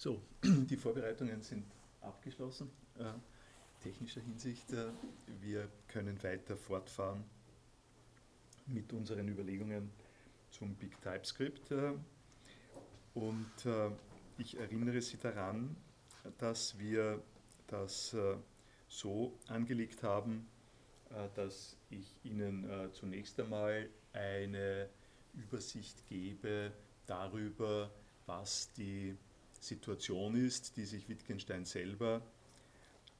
So, die Vorbereitungen sind abgeschlossen. Äh, technischer Hinsicht, äh, wir können weiter fortfahren mit unseren Überlegungen zum Big TypeScript. Äh, und äh, ich erinnere Sie daran, dass wir das äh, so angelegt haben, äh, dass ich Ihnen zunächst einmal eine Übersicht gebe darüber, was die Situation ist, die sich Wittgenstein selber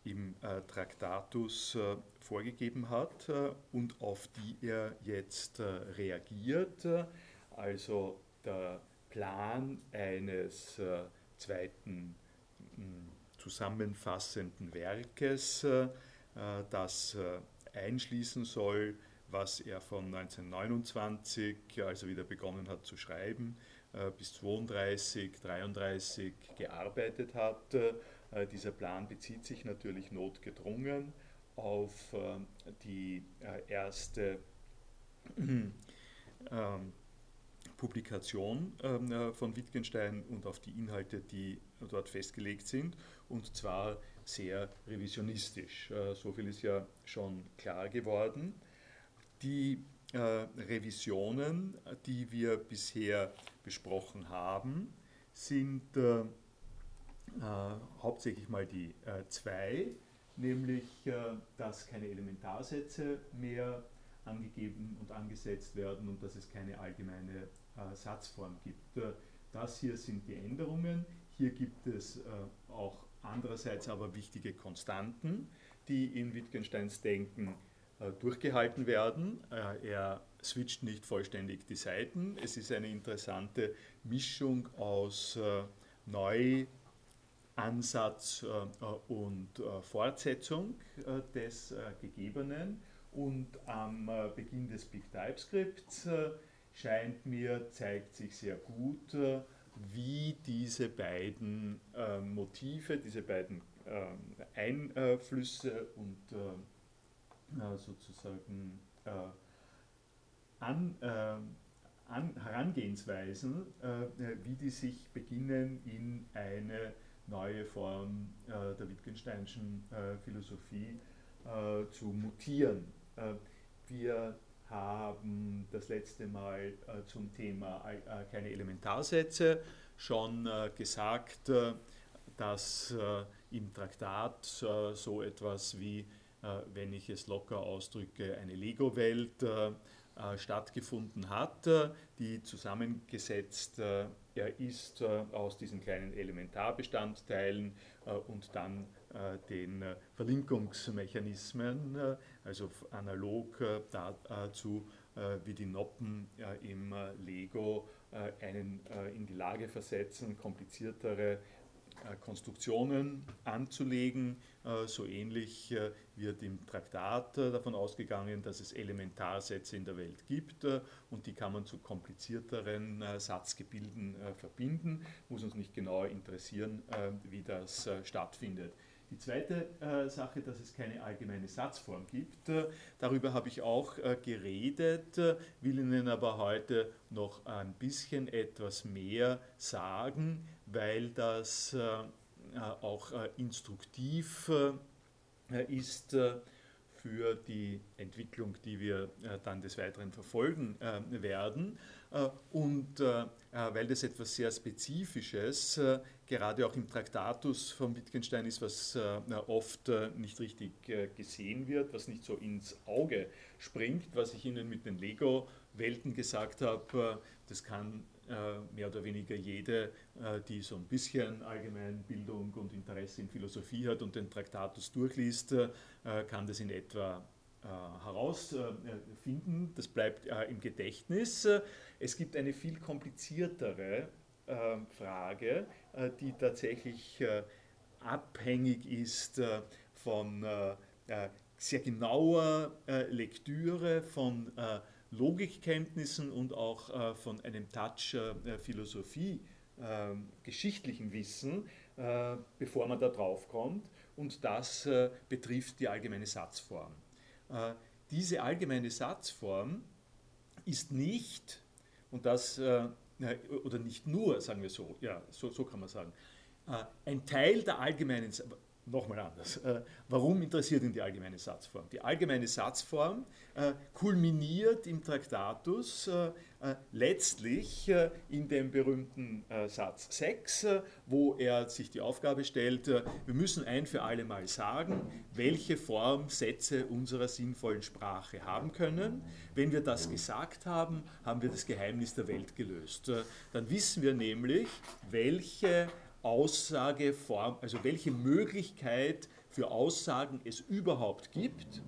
im äh, Traktatus äh, vorgegeben hat äh, und auf die er jetzt äh, reagiert. Also der Plan eines äh, zweiten mh, zusammenfassenden Werkes, äh, das einschließen soll, was er von 1929, also wieder begonnen hat zu schreiben, bis 32, 33 gearbeitet hat. Äh, dieser Plan bezieht sich natürlich notgedrungen auf äh, die erste ähm, Publikation ähm, von Wittgenstein und auf die Inhalte, die dort festgelegt sind, und zwar sehr revisionistisch. So viel ist ja schon klar geworden. Die äh, Revisionen, die wir bisher besprochen haben, sind äh, äh, hauptsächlich mal die äh, zwei, nämlich äh, dass keine Elementarsätze mehr angegeben und angesetzt werden und dass es keine allgemeine äh, Satzform gibt. das hier sind die Änderungen. Hier gibt es auch andererseits aber wichtige Konstanten, die in Wittgensteins Denken äh, durchgehalten werden. Äh, er switcht nicht vollständig die Seiten. Es ist eine interessante Mischung aus äh, Neuansatz und Fortsetzung des Gegebenen. Und am Beginn des Big TypeScripts scheint mir, zeigt sich sehr gut, wie diese beiden Motive, diese beiden Einflüsse und sozusagen äh, an, äh, an Herangehensweisen, äh, wie die sich beginnen in eine neue Form der Wittgensteinischen Philosophie zu mutieren. wir haben das letzte Mal zum Thema keine Elementarsätze schon gesagt, dass im Traktat so etwas wie äh, wenn ich es locker ausdrücke, eine Lego-Welt äh, äh, stattgefunden hat, die zusammengesetzt ist aus diesen kleinen Elementarbestandteilen und dann den Verlinkungsmechanismen, also analog dazu, wie die Noppen im Lego einen in die Lage versetzen, kompliziertere äh, Konstruktionen anzulegen. Äh, so ähnlich äh, wird im Traktat davon ausgegangen, dass es Elementarsätze in der Welt gibt und die kann man zu komplizierteren Satzgebilden verbinden. Muss uns nicht genauer interessieren, wie das stattfindet. Die zweite äh, Sache, dass es keine allgemeine Satzform gibt, äh, darüber habe ich auch äh, geredet, will Ihnen aber heute noch ein bisschen etwas mehr sagen, weil das auch instruktiv ist für die Entwicklung, die wir dann des Weiteren verfolgen werden. Und weil das etwas sehr Spezifisches, gerade auch im Traktatus von Wittgenstein ist, was oft nicht richtig gesehen wird, was nicht so ins Auge springt, was ich Ihnen mit den Lego-Welten gesagt habe, das kann mehr oder weniger jede, die so ein bisschen Allgemeinbildung und Interesse in Philosophie hat und den Traktatus durchliest, kann das in etwa äh, herausfinden. Das bleibt äh, im Gedächtnis. Es gibt eine viel kompliziertere Frage, äh, die tatsächlich abhängig ist von sehr genauer Lektüre, von Logikkenntnissen und auch von einem Touch Philosophie, ähm, geschichtlichen Wissen, bevor man da drauf kommt. Und das betrifft die allgemeine Satzform. Äh, diese allgemeine Satzform ist nicht, und das, äh, oder nicht nur, sagen wir so, ja, so, so kann man sagen, ein Teil der allgemeinen, nochmal anders, warum interessiert ihn die allgemeine Satzform? Die allgemeine Satzform kulminiert im Traktatus äh, letztlich äh, in dem berühmten äh, Satz 6, wo er sich die Aufgabe stellt, wir müssen ein für alle Mal sagen, welche Form Sätze unserer sinnvollen Sprache haben können. Wenn wir das gesagt haben, haben wir das Geheimnis der Welt gelöst. Dann wissen wir nämlich, welche Aussageform, also welche Möglichkeit für Aussagen es überhaupt gibt,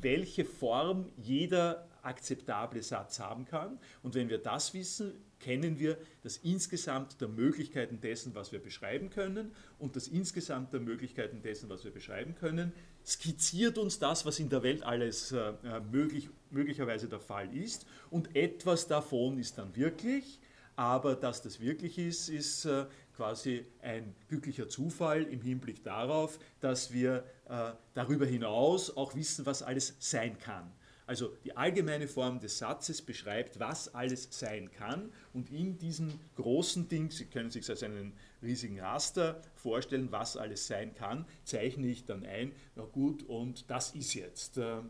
welche Form jeder akzeptable Satz haben kann. Und wenn wir das wissen, kennen wir das Insgesamt der Möglichkeiten dessen, was wir beschreiben können. Und das Insgesamt der Möglichkeiten dessen, was wir beschreiben können, skizziert uns das, was in der Welt alles äh, möglich, möglicherweise der Fall ist. Und etwas davon ist dann wirklich. Aber dass das wirklich ist, ist äh, quasi ein glücklicher Zufall im Hinblick darauf, dass wir äh, darüber hinaus auch wissen, was alles sein kann. Also die allgemeine Form des Satzes beschreibt, was alles sein kann und in diesem großen Ding, Sie können sich als einen riesigen Raster vorstellen, was alles sein kann, zeichne ich dann ein, na gut, und das ist jetzt äh, äh,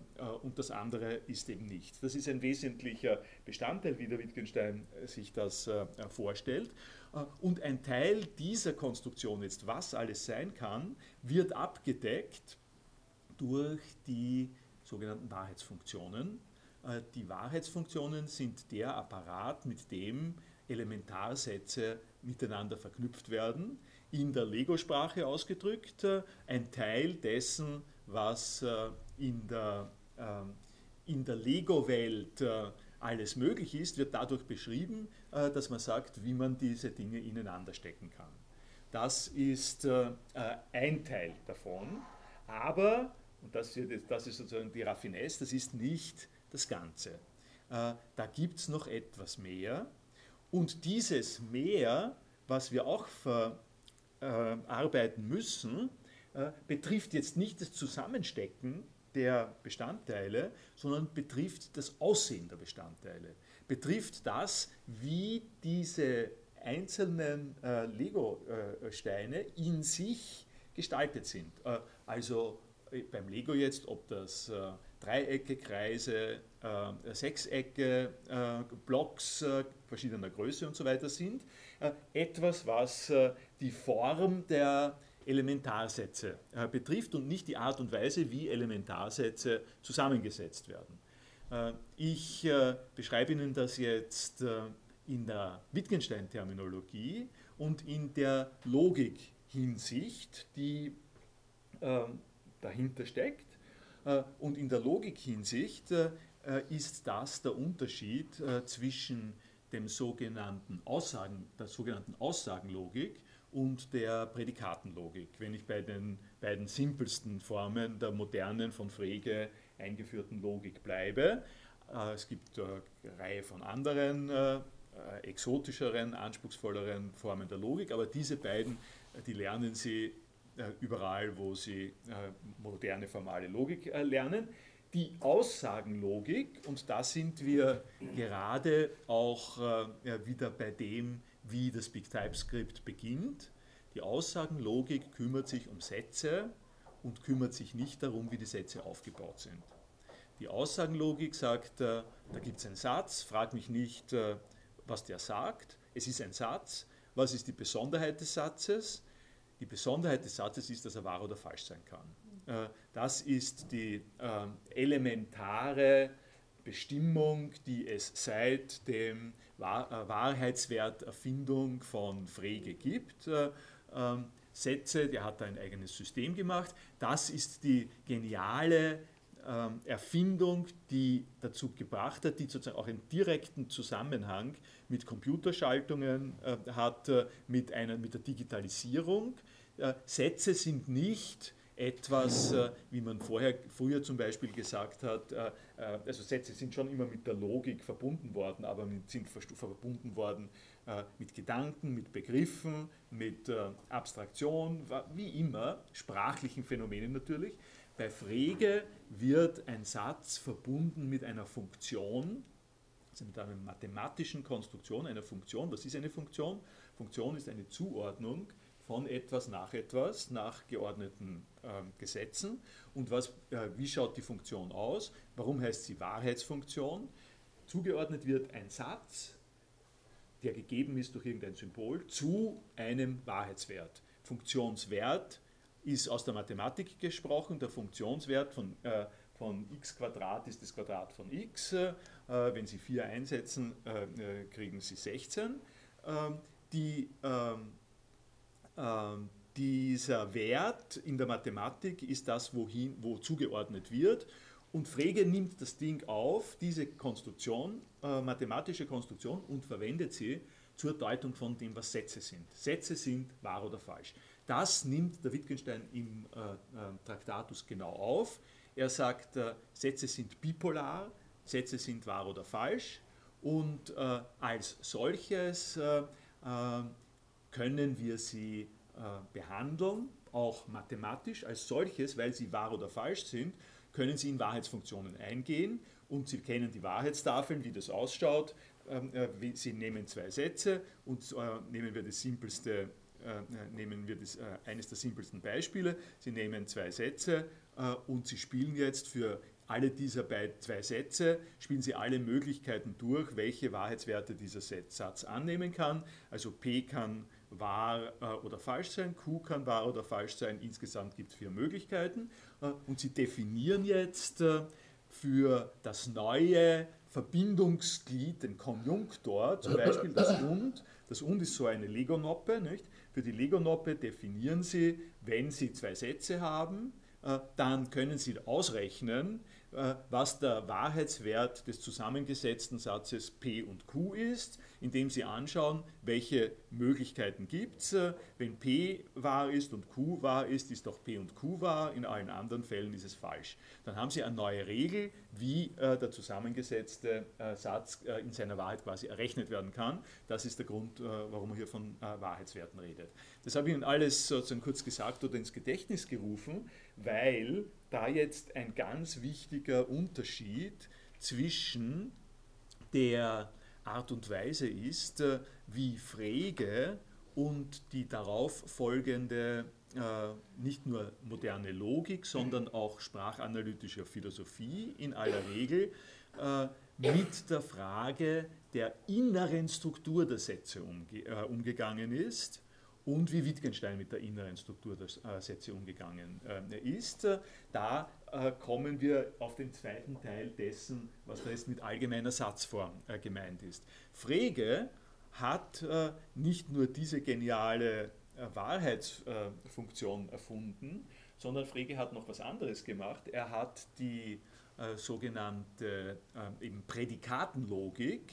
und das andere ist eben nicht. Das ist ein wesentlicher Bestandteil, wie der Wittgenstein sich das äh, vorstellt. Und ein Teil dieser Konstruktion jetzt, was alles sein kann, wird abgedeckt durch die sogenannten Wahrheitsfunktionen. Äh, die Wahrheitsfunktionen sind der Apparat, mit dem Elementarsätze miteinander verknüpft werden. In der Lego-Sprache ausgedrückt, äh, ein Teil dessen, was äh, in der, in der Lego-Welt alles möglich ist, wird dadurch beschrieben, dass man sagt, wie man diese Dinge ineinander stecken kann. Das ist ein Teil davon, aber und das, ist sozusagen die Raffinesse, das ist nicht das Ganze. Äh, da gibt es noch etwas mehr. Und dieses Mehr, was wir auch verarbeiten müssen, äh, betrifft jetzt nicht das Zusammenstecken der Bestandteile, sondern betrifft das Aussehen der Bestandteile. Betrifft das, wie diese einzelnen äh, Lego-Steine in sich gestaltet sind. also beim Lego jetzt, ob das äh, Dreiecke, Kreise, äh, Sechsecke, äh, Blocks äh, verschiedener Größe und so weiter sind, äh, etwas, was äh, die Form der Elementarsätze betrifft und nicht die Art und Weise, wie Elementarsätze zusammengesetzt werden. ich beschreibe Ihnen das jetzt in der Wittgenstein-Terminologie und in der Logik-Hinsicht, die ähm, dahinter steckt. Äh, und in der Logikhinsicht äh, ist das der Unterschied äh, zwischen dem sogenannten Aussagen, der sogenannten Aussagenlogik und der Prädikatenlogik. Wenn ich bei den beiden simpelsten Formen der modernen, von Frege eingeführten Logik bleibe, es gibt eine Reihe von anderen exotischeren, anspruchsvolleren Formen der Logik, aber diese beiden, die lernen Sie äh, überall, wo sie äh, moderne formale Logik äh, lernen. Die Aussagenlogik, und da sind wir gerade auch wieder bei dem, wie das Big TypeScript beginnt. Die Aussagenlogik kümmert sich um Sätze und kümmert sich nicht darum, wie die Sätze aufgebaut sind. Die Aussagenlogik sagt, da gibt es einen Satz, frag mich nicht, was der sagt. Es ist ein Satz. Was ist die Besonderheit des Satzes? Die Besonderheit des Satzes ist, dass er wahr oder falsch sein kann. Äh, das ist die ähm, elementare Bestimmung, die es seit dem äh, Wahrheitswert Erfindung von Frege gibt. Äh, ähm, Sätze, der hat da ein eigenes System gemacht. Das ist die geniale ähm, Erfindung, die dazu gebracht hat, die sozusagen auch einen direkten Zusammenhang mit Computerschaltungen hat, mit, einer, mit der Digitalisierung äh, Sätze sind nicht etwas, äh, wie man vorher, früher zum Beispiel gesagt hat, äh, also Sätze sind schon immer mit der Logik verbunden worden, aber sind verbunden worden mit Gedanken, mit Begriffen, mit Abstraktion, wie immer, sprachlichen Phänomenen natürlich. Bei Frege wird ein Satz verbunden mit einer Funktion, also mit einer mathematischen Konstruktion einer Funktion. Was ist eine Funktion? Funktion ist eine Zuordnung von etwas nach etwas, nach geordneten äh, Gesetzen. Und was, äh, wie schaut die Funktion aus? Warum heißt sie Wahrheitsfunktion? Zugeordnet wird ein Satz, der gegeben ist durch irgendein Symbol, zu einem Wahrheitswert. Funktionswert ist aus der Mathematik gesprochen, der Funktionswert von, äh, von x Quadrat ist das Quadrat von x. Äh, wenn Sie 4 einsetzen, äh, äh, kriegen Sie 16. Ähm, die, ähm, dieser Wert in der Mathematik ist das, wohin, wo zugeordnet wird. Und Frege nimmt das Ding auf, diese Konstruktion, äh, mathematische Konstruktion, und verwendet sie zur Deutung von dem, was Sätze sind. Sätze sind wahr oder falsch. Das nimmt der Wittgenstein im äh, äh, Traktatus genau auf. Er sagt, äh, Sätze sind bipolar, Sätze sind wahr oder falsch und äh, als solches äh, können wir sie behandeln, auch mathematisch als solches, weil sie wahr oder falsch sind können Sie in Wahrheitsfunktionen eingehen und Sie kennen die Wahrheitstafeln, wie das ausschaut. Ähm, äh, Sie nehmen zwei Sätze und äh, nehmen wir das simpelste, äh, nehmen wir das, eines der simpelsten Beispiele. Sie nehmen zwei Sätze und Sie spielen jetzt für alle dieser zwei Sätze, spielen Sie alle Möglichkeiten durch, welche Wahrheitswerte dieser Satz annehmen kann. Also P kann wahr oder falsch sein, Q kann wahr oder falsch sein. Insgesamt gibt es vier Möglichkeiten äh, und sie definieren jetzt äh, für das neue Verbindungsglied, den Konjunktor, zum Beispiel das Und. Das Und ist so eine Legonoppe. Nicht? Für die Legonoppe definieren Sie, wenn Sie zwei Sätze haben, äh, dann können Sie ausrechnen, äh, was der Wahrheitswert des zusammengesetzten Satzes P und Q ist, indem Sie anschauen, welche Möglichkeiten gibt es. Äh, wenn P wahr ist und Q wahr ist, ist auch P und Q wahr, in allen anderen Fällen ist es falsch. Dann haben Sie eine neue Regel, wie äh, der zusammengesetzte Satz in seiner Wahrheit quasi errechnet werden kann. Das ist der Grund, warum man hier von Wahrheitswerten redet. Das habe ich Ihnen alles sozusagen kurz gesagt oder ins Gedächtnis gerufen, weil da jetzt ein ganz wichtiger Unterschied zwischen der Art und Weise ist, äh, wie Frege und die darauf folgende äh, nicht nur moderne Logik, sondern auch sprachanalytische Philosophie in aller Regel äh, mit der Frage der inneren Struktur der Sätze umge umgegangen ist und wie Wittgenstein mit der inneren Struktur der äh, Sätze umgegangen äh, ist. Da äh, kommen wir auf den zweiten Teil dessen, was da jetzt mit allgemeiner Satzform gemeint ist. Frege hat nicht nur diese geniale Wahrheitsfunktion erfunden, sondern Frege hat noch was anderes gemacht. Er hat die sogenannte eben Prädikatenlogik,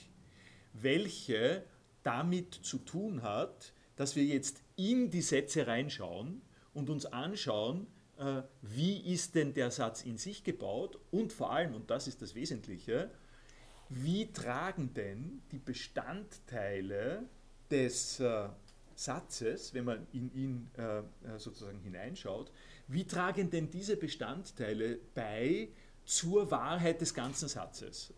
welche damit zu tun hat, dass wir jetzt in die Sätze reinschauen und uns anschauen, äh, wie ist denn der Satz in sich gebaut und vor allem, und das ist das Wesentliche, wie tragen denn die Bestandteile des äh, Satzes, wenn man in ihn äh, sozusagen hineinschaut, wie tragen denn diese Bestandteile bei zur Wahrheit des ganzen Satzes?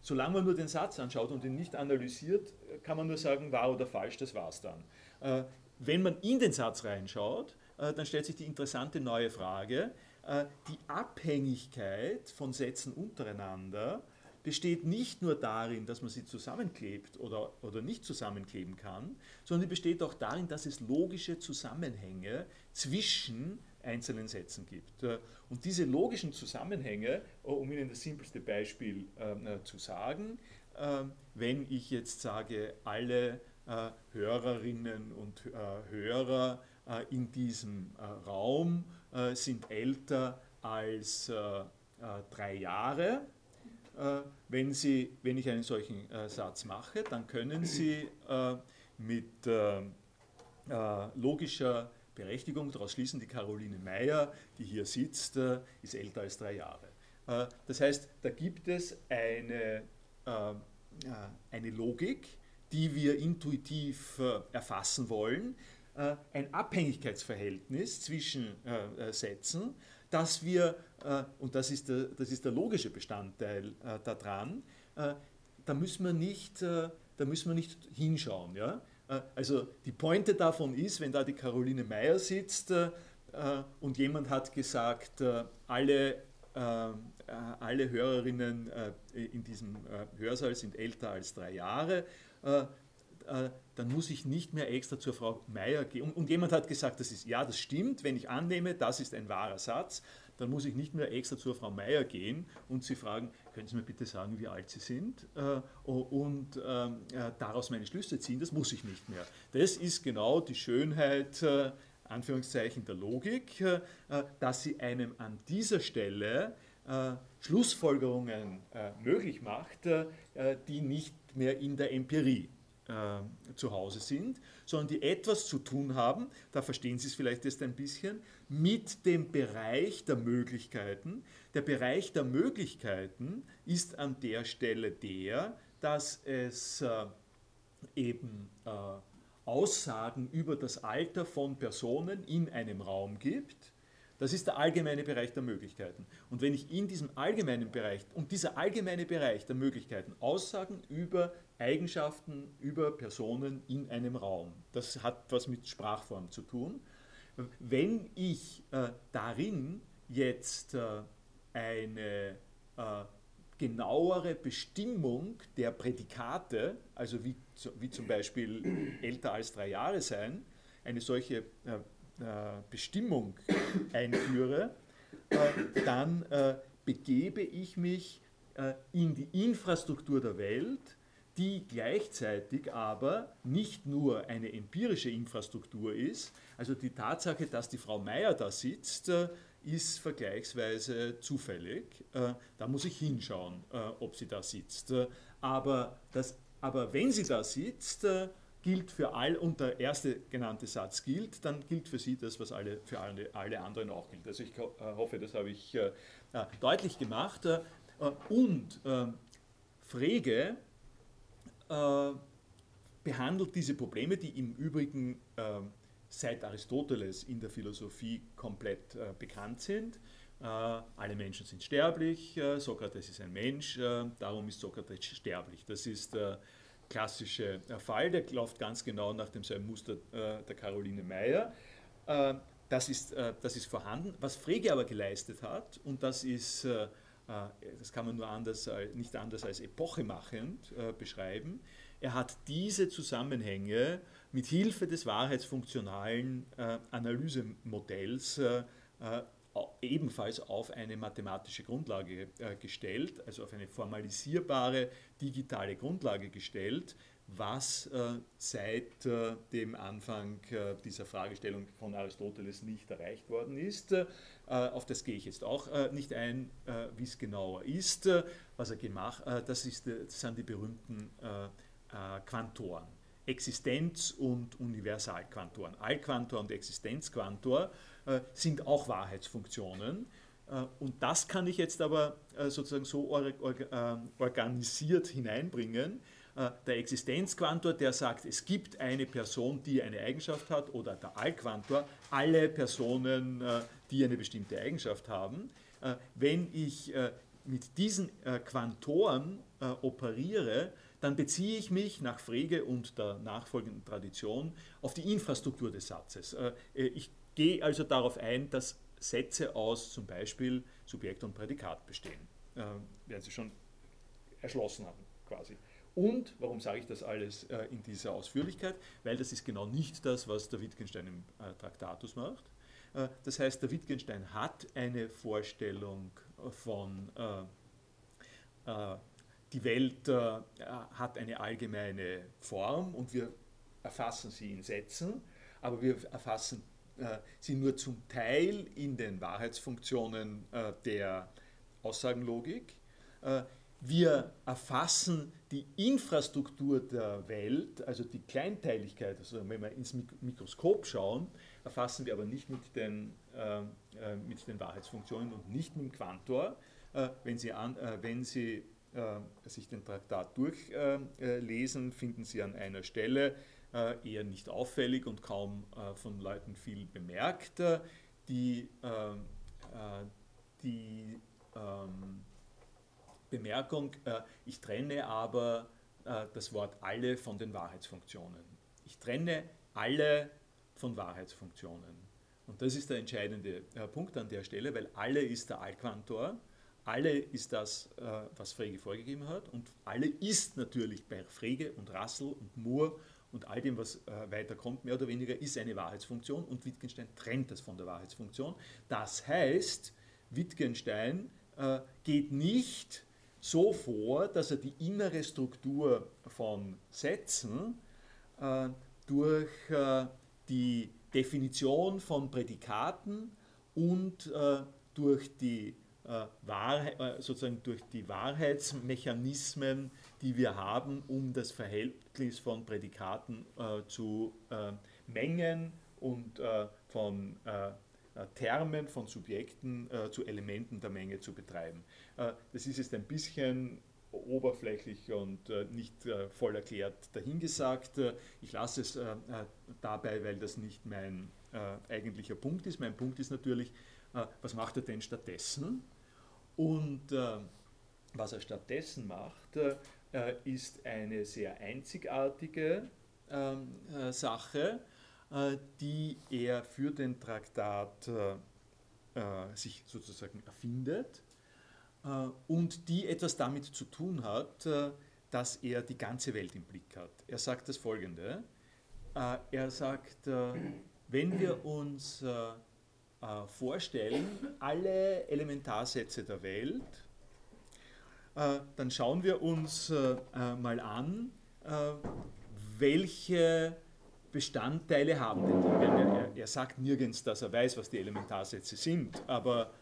solange man nur den Satz anschaut und ihn nicht analysiert, kann man nur sagen, wahr oder falsch, das war es dann. Äh, wenn man in den Satz reinschaut, äh, dann stellt sich die interessante neue Frage, äh, die Abhängigkeit von Sätzen untereinander besteht nicht nur darin, dass man sie zusammenklebt oder, oder nicht zusammenkleben kann, sondern die besteht auch darin, dass es logische Zusammenhänge zwischen einzelnen Sätzen gibt. Und diese logischen Zusammenhänge, um Ihnen das simpelste Beispiel äh, zu sagen, äh, wenn ich jetzt sage, alle äh, Hörerinnen und äh, Hörer äh, in diesem Raum sind älter als drei Jahre. Wenn, Sie, wenn ich einen solchen Satz mache, dann können Sie mit logischer Berechtigung daraus schließen, die Caroline Meyer, die hier sitzt, ist älter als drei Jahre. Das heißt, da gibt es eine, eine Logik, die wir intuitiv äh, erfassen wollen, äh, ein Abhängigkeitsverhältnis zwischen äh, Sätzen, dass wir, und das ist der, das ist der logische Bestandteil daran, da müssen wir nicht, da müssen wir nicht hinschauen. Ja? also die Pointe davon ist, wenn da die Caroline Meyer sitzt und jemand hat gesagt, alle alle Hörerinnen in diesem Hörsaal sind älter als drei Jahre dann muss ich nicht mehr extra zur Frau Meier gehen. Und, jemand hat gesagt, das ist, ja, das stimmt, wenn ich annehme, das ist ein wahrer Satz, dann muss ich nicht mehr extra zur Frau Meier gehen und sie fragen, können Sie mir bitte sagen, wie alt Sie sind äh, und ähm, äh, daraus meine Schlüsse ziehen, das muss ich nicht mehr. Das ist genau die Schönheit, Anführungszeichen, der Logik, dass sie einem an dieser Stelle Schlussfolgerungen möglich macht, die nicht mehr in der Empirie äh, zu Hause sind, sondern die etwas zu tun haben, da verstehen Sie es vielleicht jetzt ein bisschen, mit dem Bereich der Möglichkeiten. Der Bereich der Möglichkeiten ist an der Stelle der, dass es äh, eben äh, Aussagen über das Alter von Personen in einem Raum gibt, das ist der allgemeine Bereich der Möglichkeiten. Und wenn ich in diesem allgemeinen Bereich, und dieser allgemeine Bereich der Möglichkeiten Aussagen über Eigenschaften, über Personen in einem Raum, das hat was mit Sprachform zu tun. Wenn ich äh, darin jetzt äh, eine äh, genauere Bestimmung der Prädikate, also wie, wie zum Beispiel älter als drei Jahre sein, eine solche äh, Bestimmung einführe, äh, dann äh, begebe ich mich in die Infrastruktur der Welt, die gleichzeitig aber nicht nur eine empirische Infrastruktur ist, also die Tatsache, dass die Frau Meier da sitzt, ist vergleichsweise zufällig. Da muss ich hinschauen, ob sie da sitzt. Aber, das, aber wenn sie da sitzt, gilt für all, und der erste genannte Satz gilt, dann gilt für Sie das, was alle, für alle, alle anderen auch gilt. Also ich äh, hoffe, das habe ich äh, äh deutlich gemacht. Äh, und äh, Frege äh, behandelt diese Probleme, die im Übrigen seit Aristoteles in der Philosophie komplett bekannt sind. alle Menschen sind sterblich, Sokrates ist ein Mensch, darum ist Sokrates sterblich. Das ist klassische Fall, der läuft ganz genau nach demselben Muster äh, der Caroline Meyer. Äh, das, ist, äh, das ist vorhanden. Was Frege aber geleistet hat, und das ist, das kann man nur anders, nicht anders als epochemachend beschreiben, er hat diese Zusammenhänge mit Hilfe des wahrheitsfunktionalen Analysemodells ebenfalls auf eine mathematische Grundlage äh, gestellt, also auf eine formalisierbare digitale Grundlage gestellt, was äh, seit äh, dem Anfang dieser Fragestellung von Aristoteles nicht erreicht worden ist. auf das gehe ich jetzt auch nicht ein, wie es genauer ist. was er gemacht das, ist, das sind die berühmten Quantoren. Existenz- und Universalquantoren. Allquantor und Existenzquantor sind auch Wahrheitsfunktionen. Äh, und das kann ich jetzt aber äh, sozusagen so organisiert hineinbringen. Der Existenzquantor, der sagt, es gibt eine Person, die eine Eigenschaft hat, oder der Allquantor, alle Personen, die eine bestimmte Eigenschaft haben. Wenn ich mit diesen Quantoren operiere, dann beziehe ich mich nach Frege und der nachfolgenden Tradition auf die Infrastruktur des Satzes. Ich gehe also darauf ein, dass Sätze aus zum Beispiel Subjekt und Prädikat bestehen. Äh, werden Sie schon erschlossen haben, quasi. Und warum sage ich das alles äh, in dieser Ausführlichkeit? Weil das ist genau nicht das, was der Wittgenstein im äh, Traktatus macht. Äh, das heißt, der Wittgenstein hat eine Vorstellung von, äh, äh, die Welt hat eine allgemeine Form und wir erfassen sie in Sätzen, aber wir erfassen äh, sie nur zum Teil in den Wahrheitsfunktionen äh, der Aussagenlogik. Äh, wir erfassen die Infrastruktur der Welt, also die Kleinteiligkeit, also wenn wir ins Mikroskop schauen, erfassen wir aber nicht mit den, äh, mit den Wahrheitsfunktionen und nicht mit dem Quantor. Äh, wenn Sie, an, äh, wenn Sie sich den Traktat durchlesen, finden Sie an einer Stelle äh, eher nicht auffällig und kaum äh, von Leuten viel bemerkt. Die, ähm, äh, die ähm, Bemerkung, ich trenne aber das Wort alle von den Wahrheitsfunktionen. ich trenne alle von Wahrheitsfunktionen. Und das ist der entscheidende äh, Punkt an der Stelle, weil alle ist der Allquantor, alle ist das, äh, was Frege vorgegeben hat und alle ist natürlich bei Frege und Russell und Moore und all dem, was äh, weiterkommt, mehr oder weniger, ist eine Wahrheitsfunktion und Wittgenstein trennt das von der Wahrheitsfunktion. Das heißt, Wittgenstein äh, geht nicht so vor, dass er die innere Struktur von Sätzen äh, durch äh, die Definition von Prädikaten und äh, durch die äh, Wahrheit, sozusagen durch die Wahrheitsmechanismen, die wir haben, um das Verhältnis von Prädikaten äh, zu äh, Mengen und äh, von Termen, von Subjekten zu Elementen der Menge zu betreiben. das ist jetzt ein bisschen oberflächlich und äh, nicht äh, voll erklärt dahingesagt. Äh, ich lasse es dabei, weil das nicht mein eigentlicher Punkt ist. Mein Punkt ist natürlich, was macht er denn stattdessen? Und was er stattdessen macht, ist eine sehr einzigartige ähm, Sache, die er für den Traktat sich sozusagen erfindet äh, und die etwas damit zu tun hat, äh, dass er die ganze Welt im Blick hat. Er sagt das Folgende. Äh, er sagt, wenn wir uns vorstellen, alle Elementarsätze der Welt, dann schauen wir uns mal an, welche Bestandteile haben denn die? Er, er, sagt nirgends, dass er weiß, was die Elementarsätze sind, aber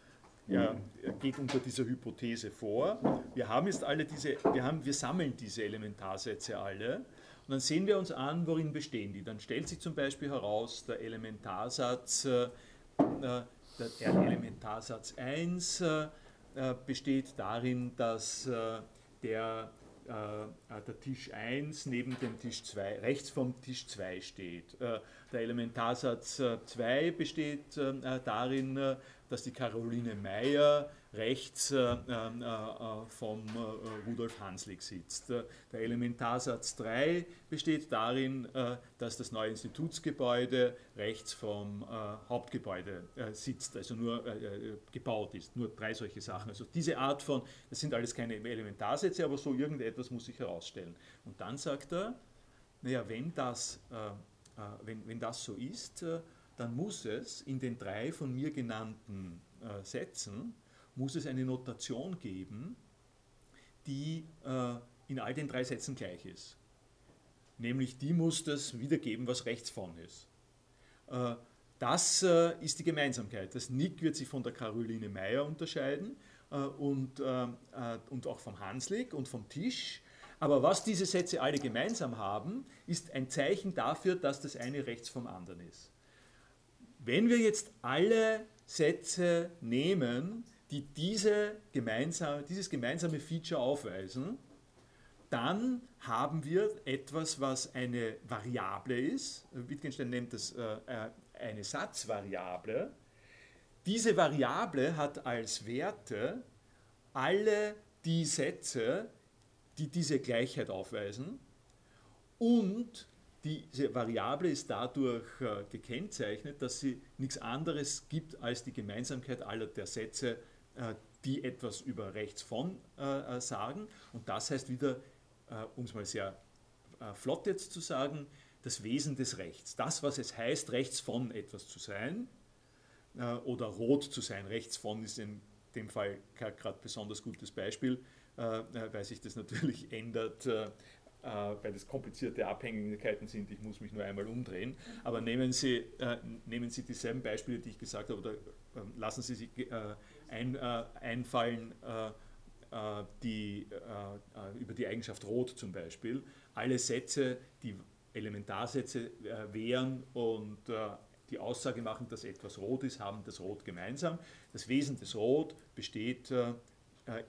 er geht unter dieser Hypothese vor. Wir haben jetzt alle diese, wir, haben, wir sammeln diese Elementarsätze alle und dann sehen wir uns an, worin bestehen die. Dann stellt sich zum Beispiel heraus, der Elementarsatz, äh, der Elementarsatz 1 äh, besteht darin, dass äh, der, äh, der Tisch 1 neben dem Tisch 2, rechts vom Tisch 2 steht. Äh, der Elementarsatz 2 besteht darin, dass die Caroline Meyer rechts äh, äh, äh vom äh, Rudolf Hanslick sitzt. Der Elementarsatz 3 besteht darin, äh, dass das neue Institutsgebäude rechts vom äh, Hauptgebäude sitzt, also nur gebaut ist. Nur drei solche Sachen. Also diese Art von, das sind alles keine Elementarsätze, aber so irgendetwas muss sich herausstellen. Und dann sagt er, naja, wenn das, wenn, wenn das so ist, dann muss es in den drei von mir genannten äh, Sätzen, muss es eine Notation geben, die äh, in all den drei Sätzen gleich ist. Nämlich die muss das wiedergeben, was rechts von ist. Äh, das äh, ist die Gemeinsamkeit. Das Nick wird sich von der Caroline Meyer unterscheiden äh, und, äh, und auch vom Hanslik und vom Tisch. Aber was diese Sätze alle gemeinsam haben, ist ein Zeichen dafür, dass das eine rechts vom anderen ist. Wenn wir jetzt alle Sätze nehmen, die diese gemeinsame, dieses gemeinsame Feature aufweisen, dann haben wir etwas, was eine Variable ist. Wittgenstein nennt das äh, eine Satzvariable. Diese Variable hat als Werte alle die Sätze, die diese Gleichheit aufweisen und diese Variable ist dadurch äh, gekennzeichnet, dass sie nichts anderes gibt als die Gemeinsamkeit aller der Sätze, äh, die etwas über rechts von äh, sagen. Und das heißt wieder, um es mal sehr flott jetzt zu sagen, das Wesen des Rechts. Das, was es heißt, rechts von etwas zu sein oder rot zu sein. Rechts von ist in dem Fall gerade besonders gutes Beispiel, weil sich das natürlich ändert äh, weil das komplizierte Abhängigkeiten sind, ich muss mich nur einmal umdrehen. Aber nehmen Sie, äh, nehmen Sie dieselben Beispiele, die ich gesagt habe, oder äh, lassen Sie sich äh, ein, äh, einfallen, äh, die, über die Eigenschaft Rot zum Beispiel. Alle Sätze, die Elementarsätze wären und die Aussage machen, dass etwas rot ist, haben das Rot gemeinsam. Das Wesen des Rot besteht äh,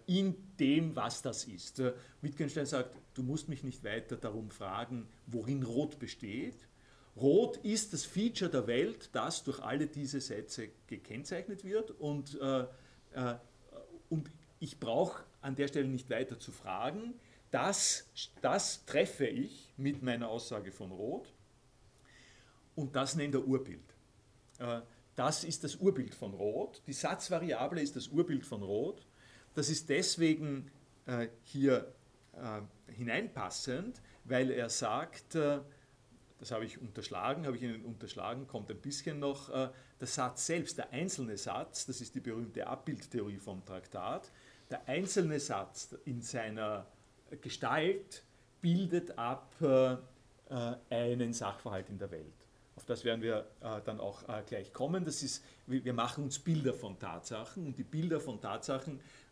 in dem, was das ist. Äh, Wittgenstein sagt, du musst mich nicht weiter darum fragen, worin Rot besteht. Rot ist das Feature der Welt, das durch alle diese Sätze gekennzeichnet wird und, äh, äh, und ich brauche an der Stelle nicht weiter zu fragen. Das, das treffe ich mit meiner Aussage von Rot. und das nennt er Urbild. Das ist das Urbild von Rot. Die Satzvariable ist das Urbild von Rot. Das ist deswegen hier hineinpassend, weil er sagt, das habe ich unterschlagen, habe ich Ihnen unterschlagen, kommt ein bisschen noch äh, der Satz selbst, der einzelne Satz, das ist die berühmte Abbildtheorie vom Traktat, der einzelne Satz in seiner Gestalt bildet ab äh, äh, einen Sachverhalt in der Welt. Auf das werden wir äh, dann auch äh, gleich kommen. Das ist, wir machen uns Bilder von Tatsachen und die Bilder von Tatsachen äh,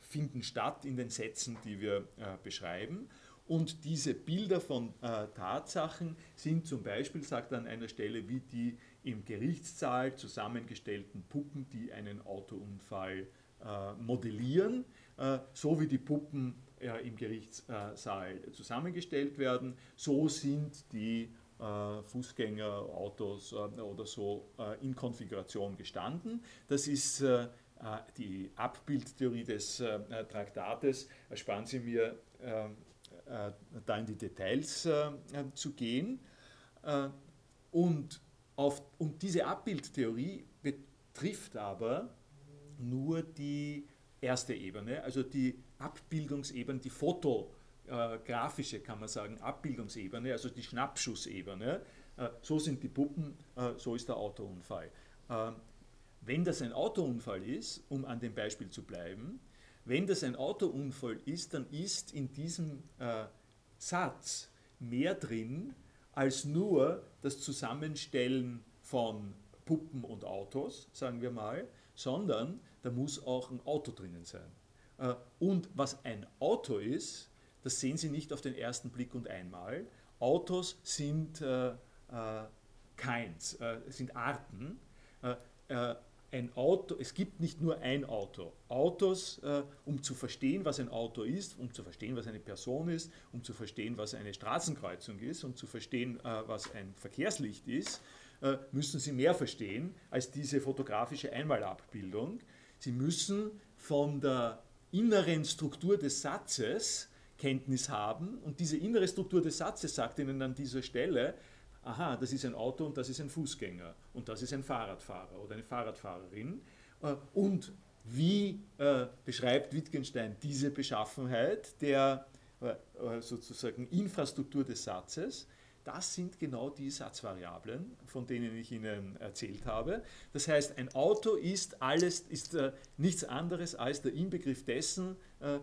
finden statt in den Sätzen, die wir beschreiben. Und diese Bilder von äh, Tatsachen sind zum Beispiel, sagt er an einer Stelle, wie die im Gerichtssaal zusammengestellten Puppen, die einen Autounfall äh, modellieren, äh, so wie die Puppen im Gerichtssaal zusammengestellt werden, so sind die äh, Fußgängerautos äh, oder so äh, in Konfiguration gestanden. Das ist die Abbildtheorie des Traktates. Ersparen Sie mir äh, da in die Details äh, zu gehen. Äh, und, auf, und diese Abbildtheorie betrifft aber nur die erste Ebene, also die Abbildungsebene, die fotografische, kann man sagen, Abbildungsebene, also die Schnappschussebene. So sind die Puppen, so ist der Autounfall. Wenn das ein Autounfall ist, um an dem Beispiel zu bleiben, wenn das ein Autounfall ist, dann ist in diesem äh, Satz mehr drin als nur das Zusammenstellen von Puppen und Autos, sagen wir mal, sondern da muss auch ein Auto drinnen sein. Äh, und was ein Auto ist, das sehen Sie nicht auf den ersten Blick und einmal. Autos sind äh, äh, Kinds, äh, sind Arten. Ein Auto, es gibt nicht nur ein Auto. Autos, äh, um zu verstehen, was ein Auto ist, um zu verstehen, was eine Person ist, um zu verstehen, was eine Straßenkreuzung ist, um zu verstehen, äh, was ein Verkehrslicht ist, äh, müssen Sie mehr verstehen als diese fotografische Einmalabbildung. Sie müssen von der inneren Struktur des Satzes Kenntnis haben und diese innere Struktur des Satzes sagt Ihnen an dieser Stelle, aha, das ist ein Auto und das ist ein Fußgänger und das ist ein Fahrradfahrer oder eine Fahrradfahrerin. Äh, und wie äh, beschreibt Wittgenstein diese Beschaffenheit der äh, sozusagen Infrastruktur des Satzes? Das sind genau die Satzvariablen, von denen ich Ihnen erzählt habe. Das heißt, ein Auto ist alles, ist äh, nichts anderes als der Inbegriff dessen, äh,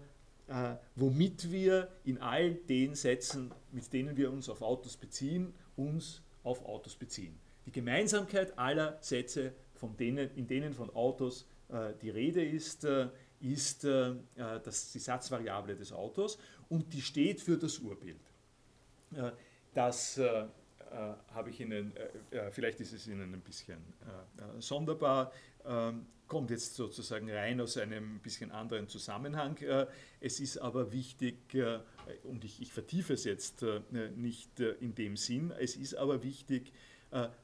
äh, womit wir in all den Sätzen, mit denen wir uns auf Autos beziehen, uns auf Autos beziehen. Die Gemeinsamkeit aller Sätze, von denen, in denen von Autos äh, die Rede ist, äh, ist äh, äh das, die Satzvariable des Autos und die steht für das Urbild. Äh, das äh, habe ich Ihnen, vielleicht ist es Ihnen ein bisschen sonderbar, ähm, kommt jetzt sozusagen rein aus einem bisschen anderen Zusammenhang. Es ist aber wichtig, und ich, ich vertiefe es jetzt äh, nicht in dem Sinn, es ist aber wichtig,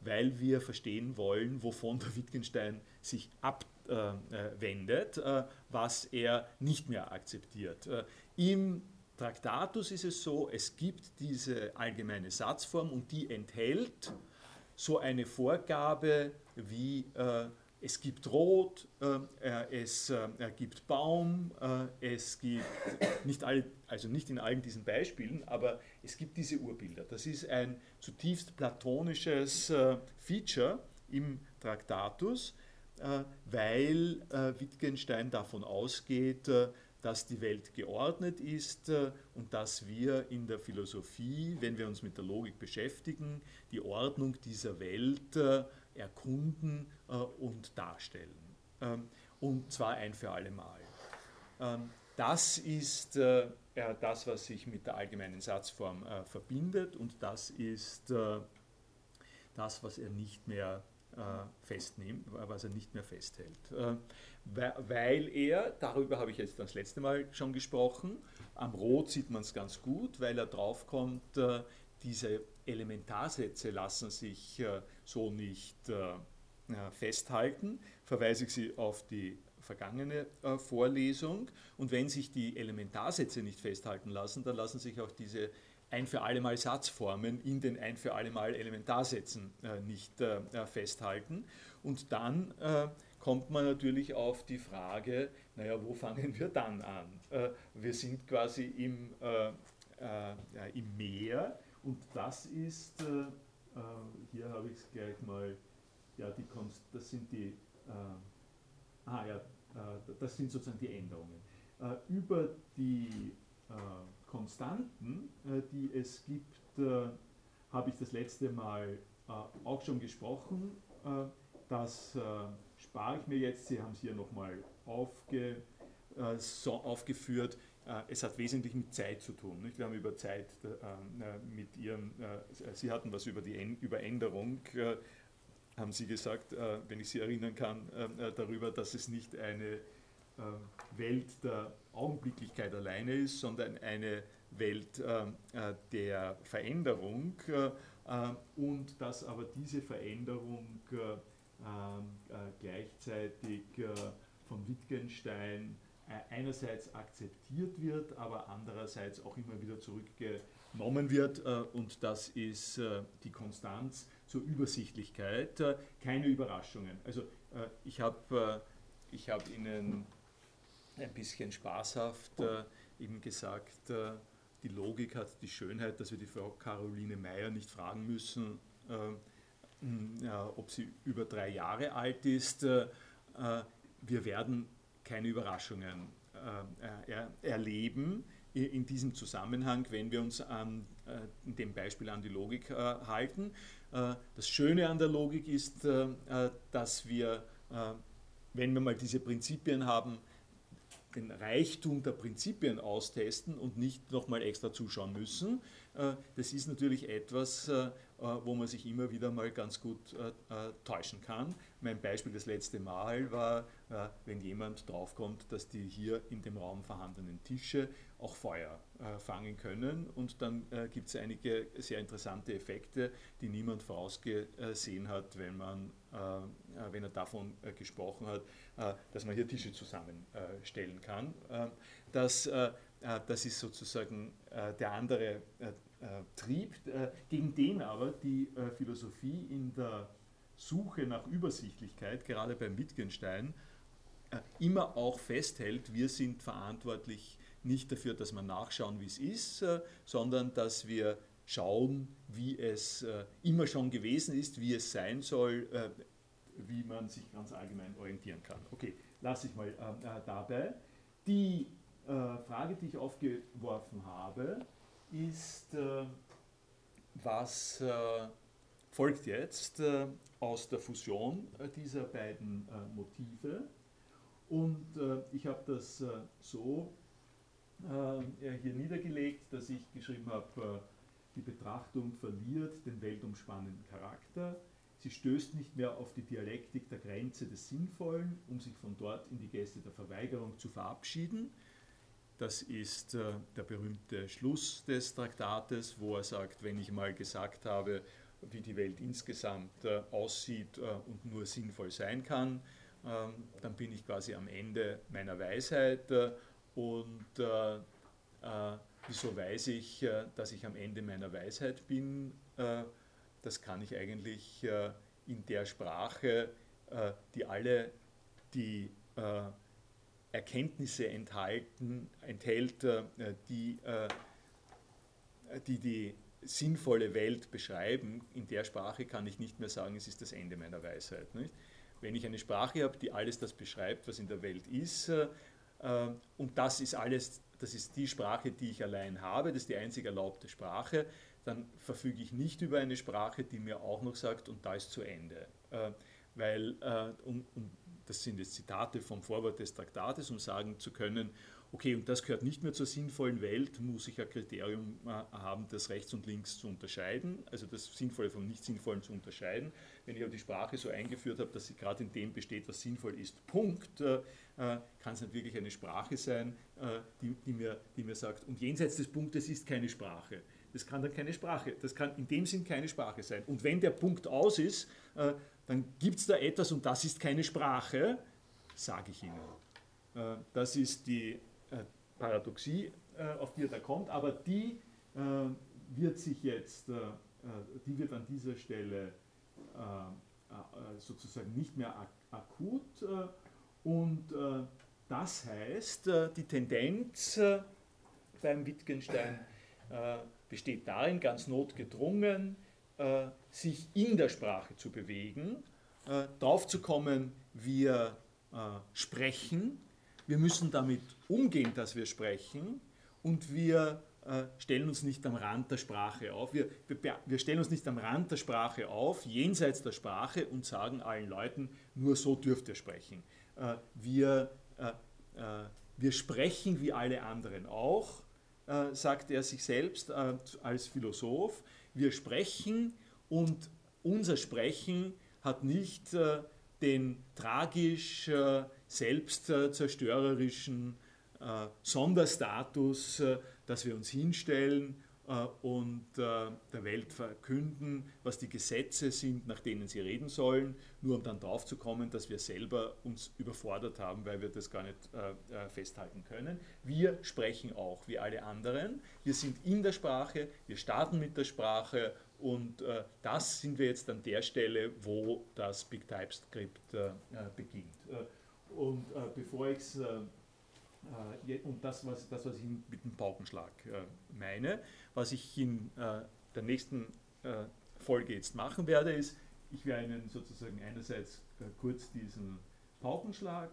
weil wir verstehen wollen, wovon der Wittgenstein sich abwendet, was er nicht mehr akzeptiert. Im Traktatus ist es so, es gibt diese allgemeine Satzform und die enthält so eine Vorgabe wie es gibt Rot, äh, es äh, gibt Baum, äh, es gibt nicht all, also nicht in allen diesen Beispielen, aber es gibt diese Urbilder. Das ist ein zutiefst platonisches äh, Feature im Traktatus, äh, weil äh, Wittgenstein davon ausgeht, dass die Welt geordnet ist und dass wir in der Philosophie, wenn wir uns mit der Logik beschäftigen, die Ordnung dieser Welt erkunden äh, und darstellen. Ähm, und zwar ein für alle Mal. Ähm, das ist äh, das, was sich mit der allgemeinen Satzform äh, verbindet und das ist das, was er nicht mehr festnimmt, was er nicht mehr festhält. weil er, darüber habe ich jetzt das letzte Mal schon gesprochen, am Rot sieht man es ganz gut, weil er draufkommt, diese Elementarsätze lassen sich so nicht äh, festhalten, verweise ich Sie auf die vergangene äh, Vorlesung. Und wenn sich die Elementarsätze nicht festhalten lassen, dann lassen sich auch diese ein für alle Mal Satzformen in den ein für alle Mal Elementarsätzen äh, nicht äh, äh festhalten. Und dann äh, kommt man natürlich auf die Frage, naja, wo fangen wir dann an? Äh, wir sind quasi im, äh, im Meer und das ist, hier habe ich es gleich mal, ja, die, das sind die, ah ja, das sind sozusagen die Änderungen. über die Konstanten, äh, die es gibt, äh, habe ich das letzte Mal äh, auch schon gesprochen. Das spare ich mir jetzt. Sie haben es hier nochmal aufge, aufgeführt. Es hat wesentlich mit Zeit zu tun. Wir haben über Zeit mit Ihrem, Sie hatten was über die über Änderung haben Sie gesagt, wenn ich Sie erinnern kann, darüber, dass es nicht eine Welt der Augenblicklichkeit alleine ist, sondern eine Welt äh, äh, der Veränderung äh, und dass aber diese Veränderung gleichzeitig von Wittgenstein einerseits akzeptiert wird, aber andererseits auch immer wieder zurückgenommen wird und das ist die Konstanz zur Übersichtlichkeit. Keine Überraschungen. Also ich habe ich hab Ihnen ein bisschen spaßhaft äh, eben gesagt, äh, die Logik hat die Schönheit, dass wir die Frau Caroline Meyer nicht fragen müssen, äh, ob sie über drei Jahre alt ist. Äh, äh, wir werden keine Überraschungen äh, er, erleben in diesem Zusammenhang, wenn wir uns an in dem Beispiel an die Logik halten. das Schöne an der Logik ist, dass wir, wenn wir mal diese Prinzipien haben, den Reichtum der Prinzipien austesten und nicht nochmal extra zuschauen müssen. Äh, das ist natürlich etwas, äh, wo man sich immer wieder mal ganz gut äh, täuschen kann. Mein Beispiel das letzte Mal war, wenn jemand draufkommt, dass die hier in dem Raum vorhandenen Tische auch Feuer fangen können und dann gibt es einige sehr interessante Effekte, die niemand vorausgesehen hat, wenn, man, wenn er davon gesprochen hat, dass man hier Tische zusammenstellen kann. Das äh, das ist sozusagen äh, der andere äh, Trieb, gegen den aber die Philosophie in der Suche nach Übersichtlichkeit, gerade beim Wittgenstein, immer auch festhält, wir sind verantwortlich nicht dafür, dass wir nachschauen, wie es ist, sondern dass wir schauen, wie es immer schon gewesen ist, wie es sein soll, wie man sich ganz allgemein orientieren kann. Okay, lasse ich mal dabei. Die äh, Frage, die ich aufgeworfen habe, ist, äh, was äh, folgt jetzt äh, aus der Fusion dieser beiden Motive. Und ich habe das so hier niedergelegt, dass ich geschrieben habe, die Betrachtung verliert den weltumspannenden Charakter. Sie stößt nicht mehr auf die Dialektik der Grenze des Sinnvollen, um sich von dort in die Gäste der Verweigerung zu verabschieden. Das ist äh, der berühmte Schluss des Traktates, wo er sagt, wenn ich mal gesagt habe, wie die Welt insgesamt äh, aussieht äh, und nur sinnvoll sein kann, ähm, dann bin ich quasi am Ende meiner Weisheit. und wieso weiß ich, dass ich am Ende meiner Weisheit bin? das kann ich eigentlich in der Sprache, die alle die Erkenntnisse enthalten, enthält, äh, die, äh, die die sinnvolle Welt beschreiben. In der Sprache kann ich nicht mehr sagen, es ist das Ende meiner Weisheit. Nicht? Wenn ich eine Sprache habe, die alles das beschreibt, was in der Welt ist, äh, und das ist alles, das ist die Sprache, die ich allein habe, das ist die einzig erlaubte Sprache, dann verfüge ich nicht über eine Sprache, die mir auch noch sagt, und da ist zu Ende. Weil, um, um das sind jetzt Zitate vom Vorwort des Traktates, um sagen zu können, okay, und das gehört nicht mehr zur sinnvollen Welt, muss ich ein Kriterium äh, haben, das rechts und links zu unterscheiden, also das Sinnvolle vom Nicht-Sinnvollen zu unterscheiden. Wenn ich aber die Sprache so eingeführt habe, dass sie gerade in dem besteht, was sinnvoll ist, Punkt, äh, äh, kann es nicht wirklich eine Sprache sein, die, die, mir, die mir sagt, und jenseits des Punktes ist keine Sprache. Das kann dann keine Sprache, das kann in dem Sinn keine Sprache sein. Und wenn der Punkt aus ist, dann gibt es da etwas und das ist keine Sprache, sage ich Ihnen. Äh, das ist die äh, Paradoxie, äh, auf die er da kommt, aber die wird sich jetzt, die wird an dieser Stelle sozusagen nicht mehr akut und das heißt, die Tendenz beim Wittgenstein besteht darin, ganz notgedrungen, sich in der Sprache zu bewegen, darauf zu kommen, wir sprechen, wir müssen damit umgehen, dass wir sprechen und wir äh, stellen uns nicht am Rand der Sprache auf. Wir, wir, wir, stellen uns nicht am Rand der Sprache auf, jenseits der Sprache und sagen allen Leuten, nur so dürft ihr sprechen. Äh, wir, äh, äh wir sprechen wie alle anderen auch, äh, sagt er sich selbst äh, als Philosoph. Wir sprechen und unser Sprechen hat nicht den tragisch selbstzerstörerischen äh, Sonderstatus, äh, dass wir uns hinstellen äh, und der Welt verkünden, was die Gesetze sind, nach denen sie reden sollen, nur um dann drauf zu kommen, dass wir selber uns überfordert haben, weil wir das gar nicht festhalten können. Wir sprechen auch wie alle anderen. Wir sind in der Sprache, wir starten mit der Sprache und äh, das sind wir jetzt an der Stelle, wo das Big TypeScript äh, beginnt. Äh, und bevor ich es äh, und das was, das, was ich mit dem Paukenschlag äh, meine, was ich in äh, der nächsten Folge jetzt machen werde, ist, ich werde Ihnen sozusagen einerseits kurz diesen Paukenschlag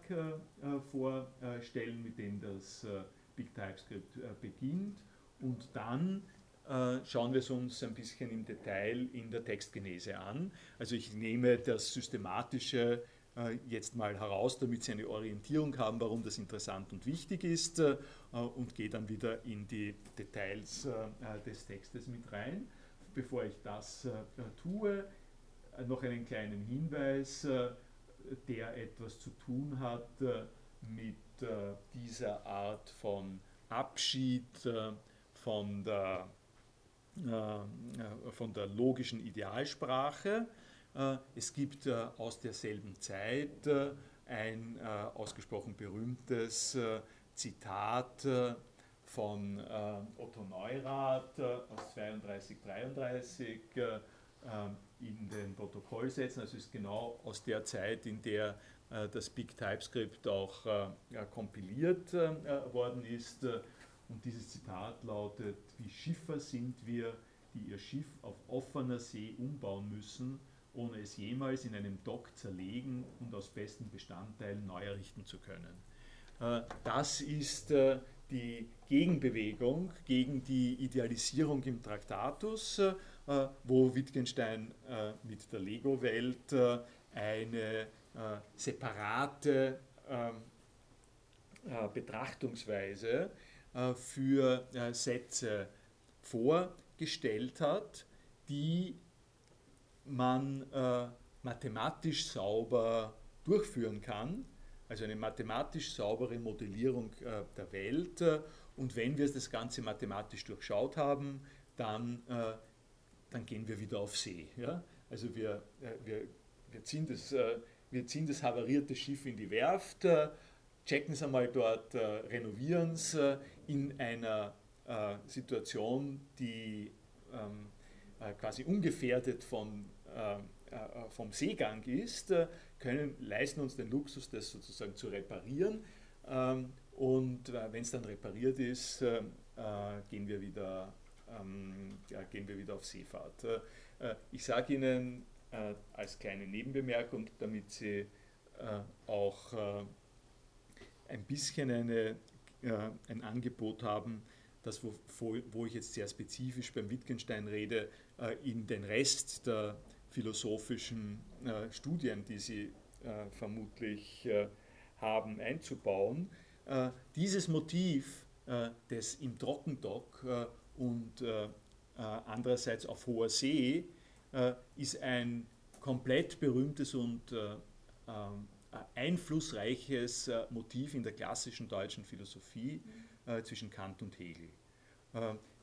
vorstellen, mit dem das Big TypeScript beginnt und dann schauen wir es uns ein bisschen im Detail in der Textgenese an. Also ich nehme das systematische äh, jetzt mal heraus, damit Sie eine Orientierung haben, warum das interessant und wichtig ist äh, und gehe dann wieder in die Details äh, des Textes mit rein. Bevor ich das tue, noch einen kleinen Hinweis, der etwas zu tun hat mit dieser Art von Abschied von der, von der logischen Idealsprache äh, es gibt äh, aus derselben Zeit äh, ein ausgesprochen berühmtes Zitat von Otto Neurath aus 32, 33 in den Protokollsätzen. Also ist genau aus der Zeit, in der das Big TypeScript auch kompiliert worden ist. Und dieses Zitat lautet, wie Schiffer sind wir, die ihr Schiff auf offener See umbauen müssen, ohne es jemals in einem Dock zerlegen und aus besten Bestandteilen neu errichten zu können. Äh, das ist äh, die Gegenbewegung gegen die Idealisierung im Traktatus, äh, wo Wittgenstein mit der Lego-Welt eine separate ähm, Betrachtungsweise für Sätze vorgestellt hat, die man äh, mathematisch sauber durchführen kann, also eine mathematisch saubere Modellierung äh, der Welt. Und wenn wir das Ganze mathematisch durchschaut haben, dann, äh, dann gehen wir wieder auf See. Ja? Also wir, äh, wir, wir, ziehen das, äh, wir ziehen das havarierte Schiff in die Werft, äh, checken es einmal dort, renovieren es in einer Situation, die ähm, quasi ungefährdet von vom Seegang ist, äh, können, leisten uns den Luxus, das sozusagen zu reparieren. Ähm, und wenn es dann repariert ist, gehen wir wieder, ähm, gehen wir wieder auf Seefahrt. ich sage Ihnen als kleine Nebenbemerkung, damit Sie auch ein bisschen eine, ein Angebot haben, das, wo, wo, ich jetzt sehr spezifisch beim Wittgenstein rede, in den Rest der philosophischen äh, Studien, die Sie äh, vermutlich äh, haben, einzubauen. Äh, dieses Motiv äh, des im Trockendock und andererseits auf hoher See ist ein komplett berühmtes und einflussreiches Motiv in der klassischen deutschen Philosophie zwischen Kant und Hegel.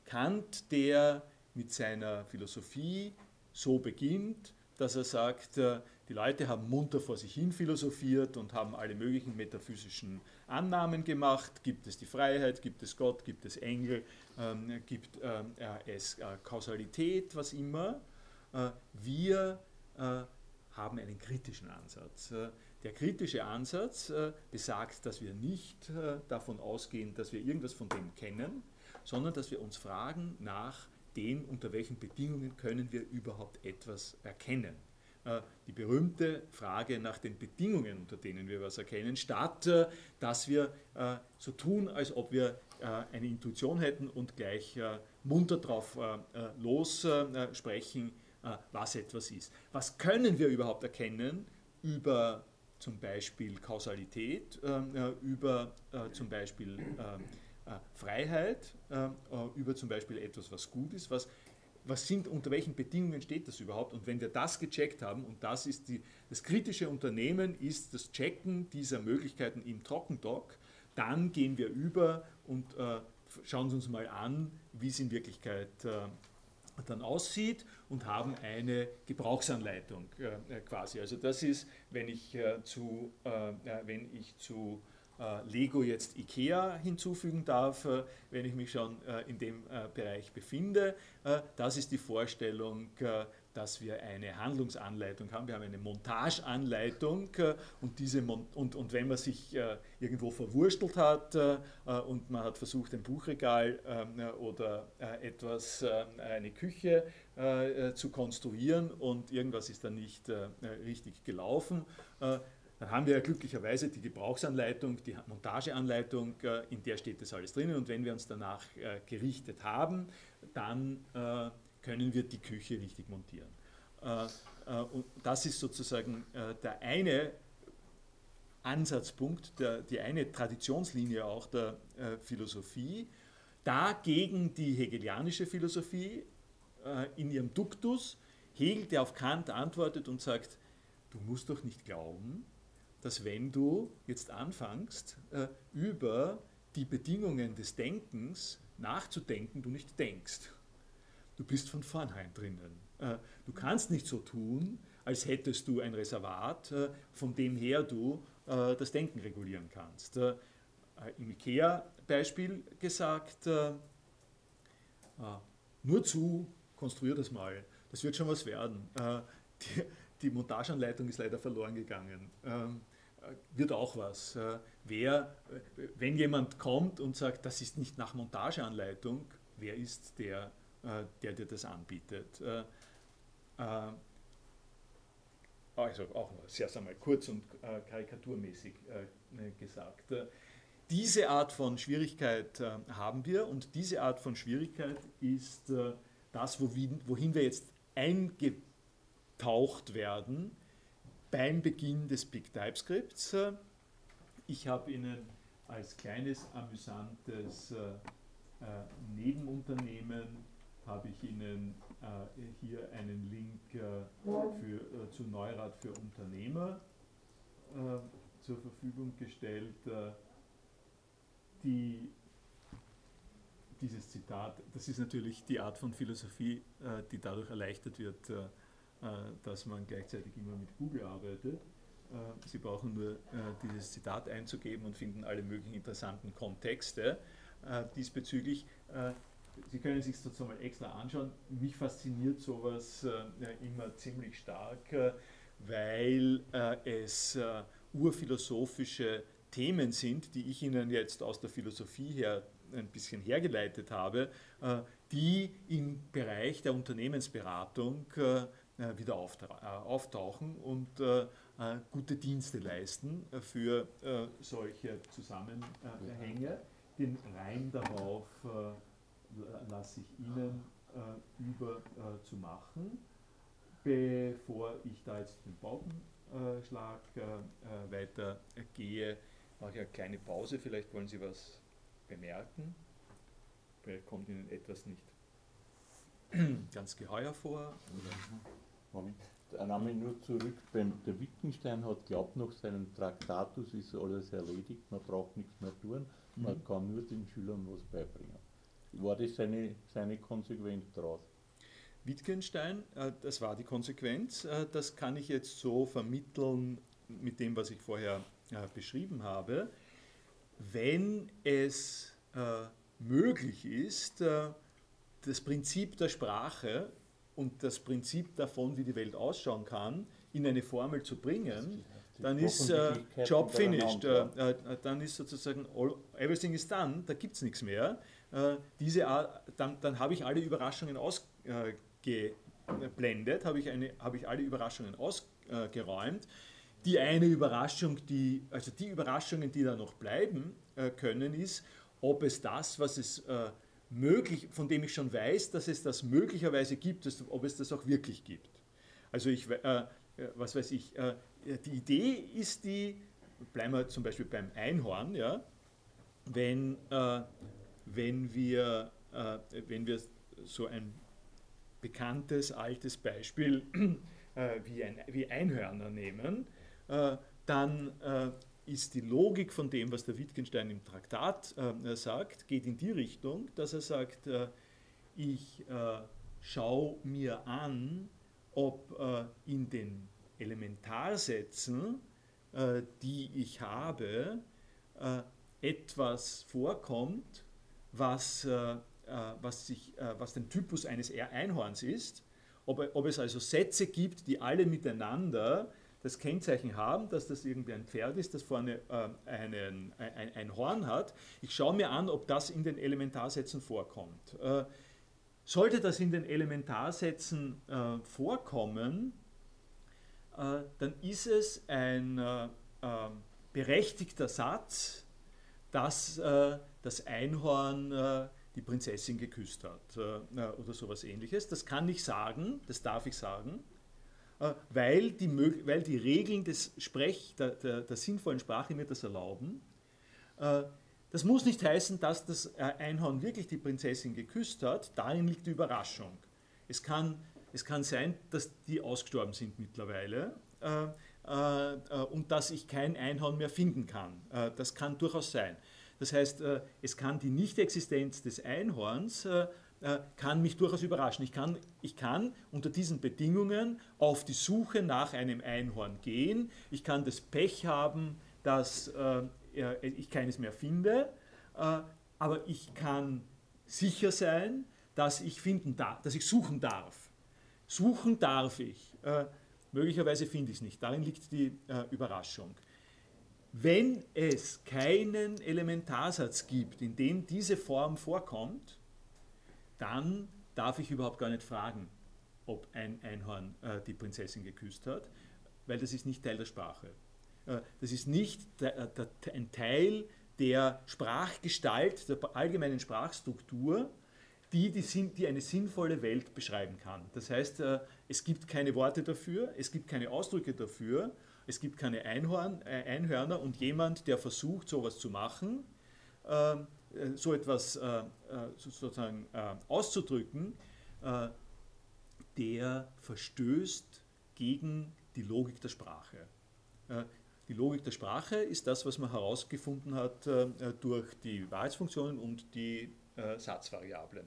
Kant, der mit seiner Philosophie so beginnt, dass er sagt, äh, die Leute haben munter vor sich hin philosophiert und haben alle möglichen metaphysischen Annahmen gemacht. Gibt es die Freiheit, gibt es Gott, gibt es Engel, ähm, gibt ähm, es äh, Kausalität, was immer. Äh, wir äh, haben einen kritischen Ansatz. Äh, der kritische Ansatz äh, besagt, dass wir nicht äh, davon ausgehen, dass wir irgendwas von dem kennen, sondern dass wir uns fragen nach dem, unter welchen Bedingungen können wir überhaupt etwas erkennen. Äh, die berühmte Frage nach den Bedingungen, unter denen wir was erkennen, statt äh, dass wir äh, so tun, als ob wir eine Intuition hätten und gleich munter drauf lossprechen, was etwas ist. Was können wir überhaupt erkennen über zum Beispiel Kausalität, über zum Beispiel Freiheit, über zum Beispiel etwas, was gut ist, was was sind, unter welchen Bedingungen steht das überhaupt? Und wenn wir das gecheckt haben, und das ist die, das kritische Unternehmen, ist das Checken dieser Möglichkeiten im Trockendock, dann gehen wir über und äh, schauen uns mal an, wie es in Wirklichkeit äh, dann aussieht und haben eine Gebrauchsanleitung äh, quasi. Also das ist, wenn ich äh, zu, äh, wenn ich zu äh, Lego jetzt IKEA hinzufügen darf, äh, wenn ich mich schon äh, in dem Bereich befinde. Das ist die Vorstellung, dass wir eine Handlungsanleitung haben. Wir haben eine Montageanleitung und, diese Mon und, und wenn man sich irgendwo verwurstelt hat und man hat versucht, ein Buchregal ähm, oder etwas, eine Küche zu konstruieren und irgendwas ist dann nicht richtig gelaufen, dann haben wir ja glücklicherweise die Gebrauchsanleitung, die Montageanleitung, äh, in der steht das alles drinnen. Und wenn wir uns danach äh, gerichtet haben, dann äh, können wir die Küche richtig montieren. Und das ist sozusagen der eine Ansatzpunkt, die eine Traditionslinie auch der Philosophie. Dagegen die hegelianische Philosophie in ihrem Duktus. Hegel, der auf Kant antwortet und sagt, du musst doch nicht glauben, dass wenn du jetzt anfängst, äh, über die Bedingungen des Denkens nachzudenken, du nicht denkst. Du bist von vornherein drinnen. Äh, du kannst nicht so tun, als hättest du ein Reservat, äh, von dem her du das Denken regulieren kannst. Im IKEA-Beispiel gesagt, nur zu, konstruier das mal, das wird schon was werden. Die, die Montageanleitung ist leider verloren gegangen. Ähm, wird auch was. Wer, wenn jemand kommt und sagt, das ist nicht nach Montageanleitung, wer ist der, äh, der dir das anbietet? Äh, äh, also auch sehr einmal kurz und karikaturmäßig ne, gesagt. Diese Art von Schwierigkeit haben wir und diese Art von Schwierigkeit ist das, wohin wir jetzt eingetaucht werden beim Beginn des Big TypeScripts. Ich habe Ihnen als kleines amüsantes äh, äh, Nebenunternehmen habe ich Ihnen äh, hier einen Link für, zu Neurad für Unternehmer zur Verfügung gestellt. Die, dieses Zitat, das ist natürlich die Art von Philosophie, die dadurch erleichtert wird, äh, dass man gleichzeitig immer mit Google arbeitet. Äh, Sie brauchen nur äh, dieses Zitat einzugeben und finden alle möglichen interessanten Kontexte diesbezüglich. Sie können sich sozusagen mal extra anschauen. Mich fasziniert sowas immer ziemlich stark, weil es urphilosophische Themen sind, die ich Ihnen jetzt aus der Philosophie her ein bisschen hergeleitet habe, die im Bereich der Unternehmensberatung äh, wieder äh, auftauchen und äh, gute Dienste leisten für solche Zusammenhänge. Den Reim darauf lasse ich Ihnen über zu machen. Bevor ich da jetzt den Bautenschlag weitergehe, mache ich eine kleine Pause. Vielleicht wollen Sie was bemerken. Vielleicht kommt Ihnen etwas nicht ganz geheuer vor. Oder? Moment. Einmal nur zurück, beim, der Wittgenstein hat glaubt nach seinem Traktatus ist alles erledigt, man braucht nichts mehr tun, man mhm. kann nur den Schülern was beibringen. War das seine, seine Konsequenz daraus? Wittgenstein, äh, das war die Konsequenz. Äh, das kann ich jetzt so vermitteln mit dem, was ich vorher äh, beschrieben habe. Wenn es möglich ist, das Prinzip der Sprache und das Prinzip davon, wie die Welt ausschauen kann, in eine Formel zu bringen, dann ist äh, Job finished. Äh, dann ist sozusagen all, everything is done, da gibt es nichts mehr. Äh, diese, dann dann habe ich alle Überraschungen ausgeblendet, habe ich, hab ich alle Überraschungen ausgeräumt. Die eine Überraschung, die, also die Überraschungen, die da noch bleiben äh, können, ist, ob es das, was es äh, möglich, von dem ich schon weiß, dass es das möglicherweise gibt, dass, ob es das auch wirklich gibt. Also ich, äh, was weiß ich, äh, die Idee ist die, bleiben wir zum Beispiel beim Einhorn, ja, wenn, äh, wenn, wir, äh, wenn wir so ein bekanntes altes Beispiel äh, wie, ein, wie Einhörner nehmen, äh, dann äh, ist die Logik von dem, was der Wittgenstein im Traktat äh, sagt, geht in die Richtung, dass er sagt, ich schaue mir an, ob in den Elementarsätzen, äh, die ich habe, äh, etwas vorkommt, was, äh, was, sich, was den Typus eines Einhorns ist, ob, ob es also Sätze gibt, die alle miteinander das Kennzeichen haben, dass das irgendwie ein Pferd ist, das vorne äh, einen, ein, ein, Horn hat. Ich schaue mir an, ob das in den Elementarsätzen vorkommt. Äh, sollte das in den Elementarsätzen äh, vorkommen, äh, dann ist es ein äh, ähm, berechtigter Satz, dass äh, das Einhorn die Prinzessin geküsst hat oder sowas ähnliches. Das kann ich sagen, das darf ich sagen, weil die, weil die Regeln des Sprech, der, der, der sinnvollen Sprache mir das erlauben. Das muss nicht heißen, dass das Einhorn wirklich die Prinzessin geküsst hat, darin liegt die Überraschung. Es kann es kann sein, dass die ausgestorben sind mittlerweile äh, äh, und dass ich kein Einhorn mehr finden kann. Äh, das kann durchaus sein. Das heißt, äh, es kann die Nichtexistenz des Einhorns äh, äh, kann mich durchaus überraschen. Ich kann, ich kann unter diesen Bedingungen auf die Suche nach einem Einhorn gehen. Ich kann das Pech haben, dass ich keines mehr finde, aber ich kann sicher sein, dass ich finden darf, dass ich suchen darf. Suchen darf ich. Äh, möglicherweise finde ich es nicht. Darin liegt die äh, Überraschung. Wenn es keinen Elementarsatz gibt, in dem diese Form vorkommt, dann darf ich überhaupt gar nicht fragen, ob ein Einhorn äh, die Prinzessin geküsst hat, weil das ist nicht Teil der Sprache. Äh, das ist nicht der, der, ein Teil der Sprachgestalt, der allgemeinen Sprachstruktur, die, die, die eine sinnvolle Welt beschreiben kann. Das heißt, äh, es gibt keine Worte dafür, es gibt keine Ausdrücke dafür, es gibt keine Einhorn, äh, Einhörner und jemand, der versucht, sowas zu machen, ähm, äh, so etwas sozusagen auszudrücken, der verstößt gegen die Logik der Sprache. Die Logik der Sprache ist das, was man herausgefunden hat durch die Wahrheitsfunktionen und die Satzvariablen.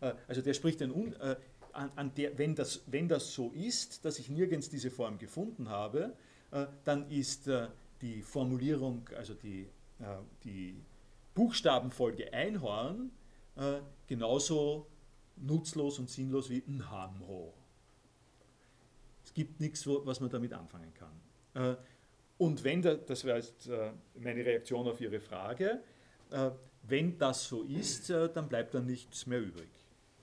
Äh, also der spricht ein, äh, an, der, wenn, das, wenn das so ist, dass ich nirgends diese Form gefunden habe, äh, dann ist die Formulierung, also die, die Buchstabenfolge Einhorn, genauso nutzlos und sinnlos wie Nhamho. Es gibt nichts, was man damit anfangen kann. Und wenn, da, das wäre jetzt meine Reaktion auf Ihre Frage, wenn das so ist, dann bleibt dann nichts mehr übrig.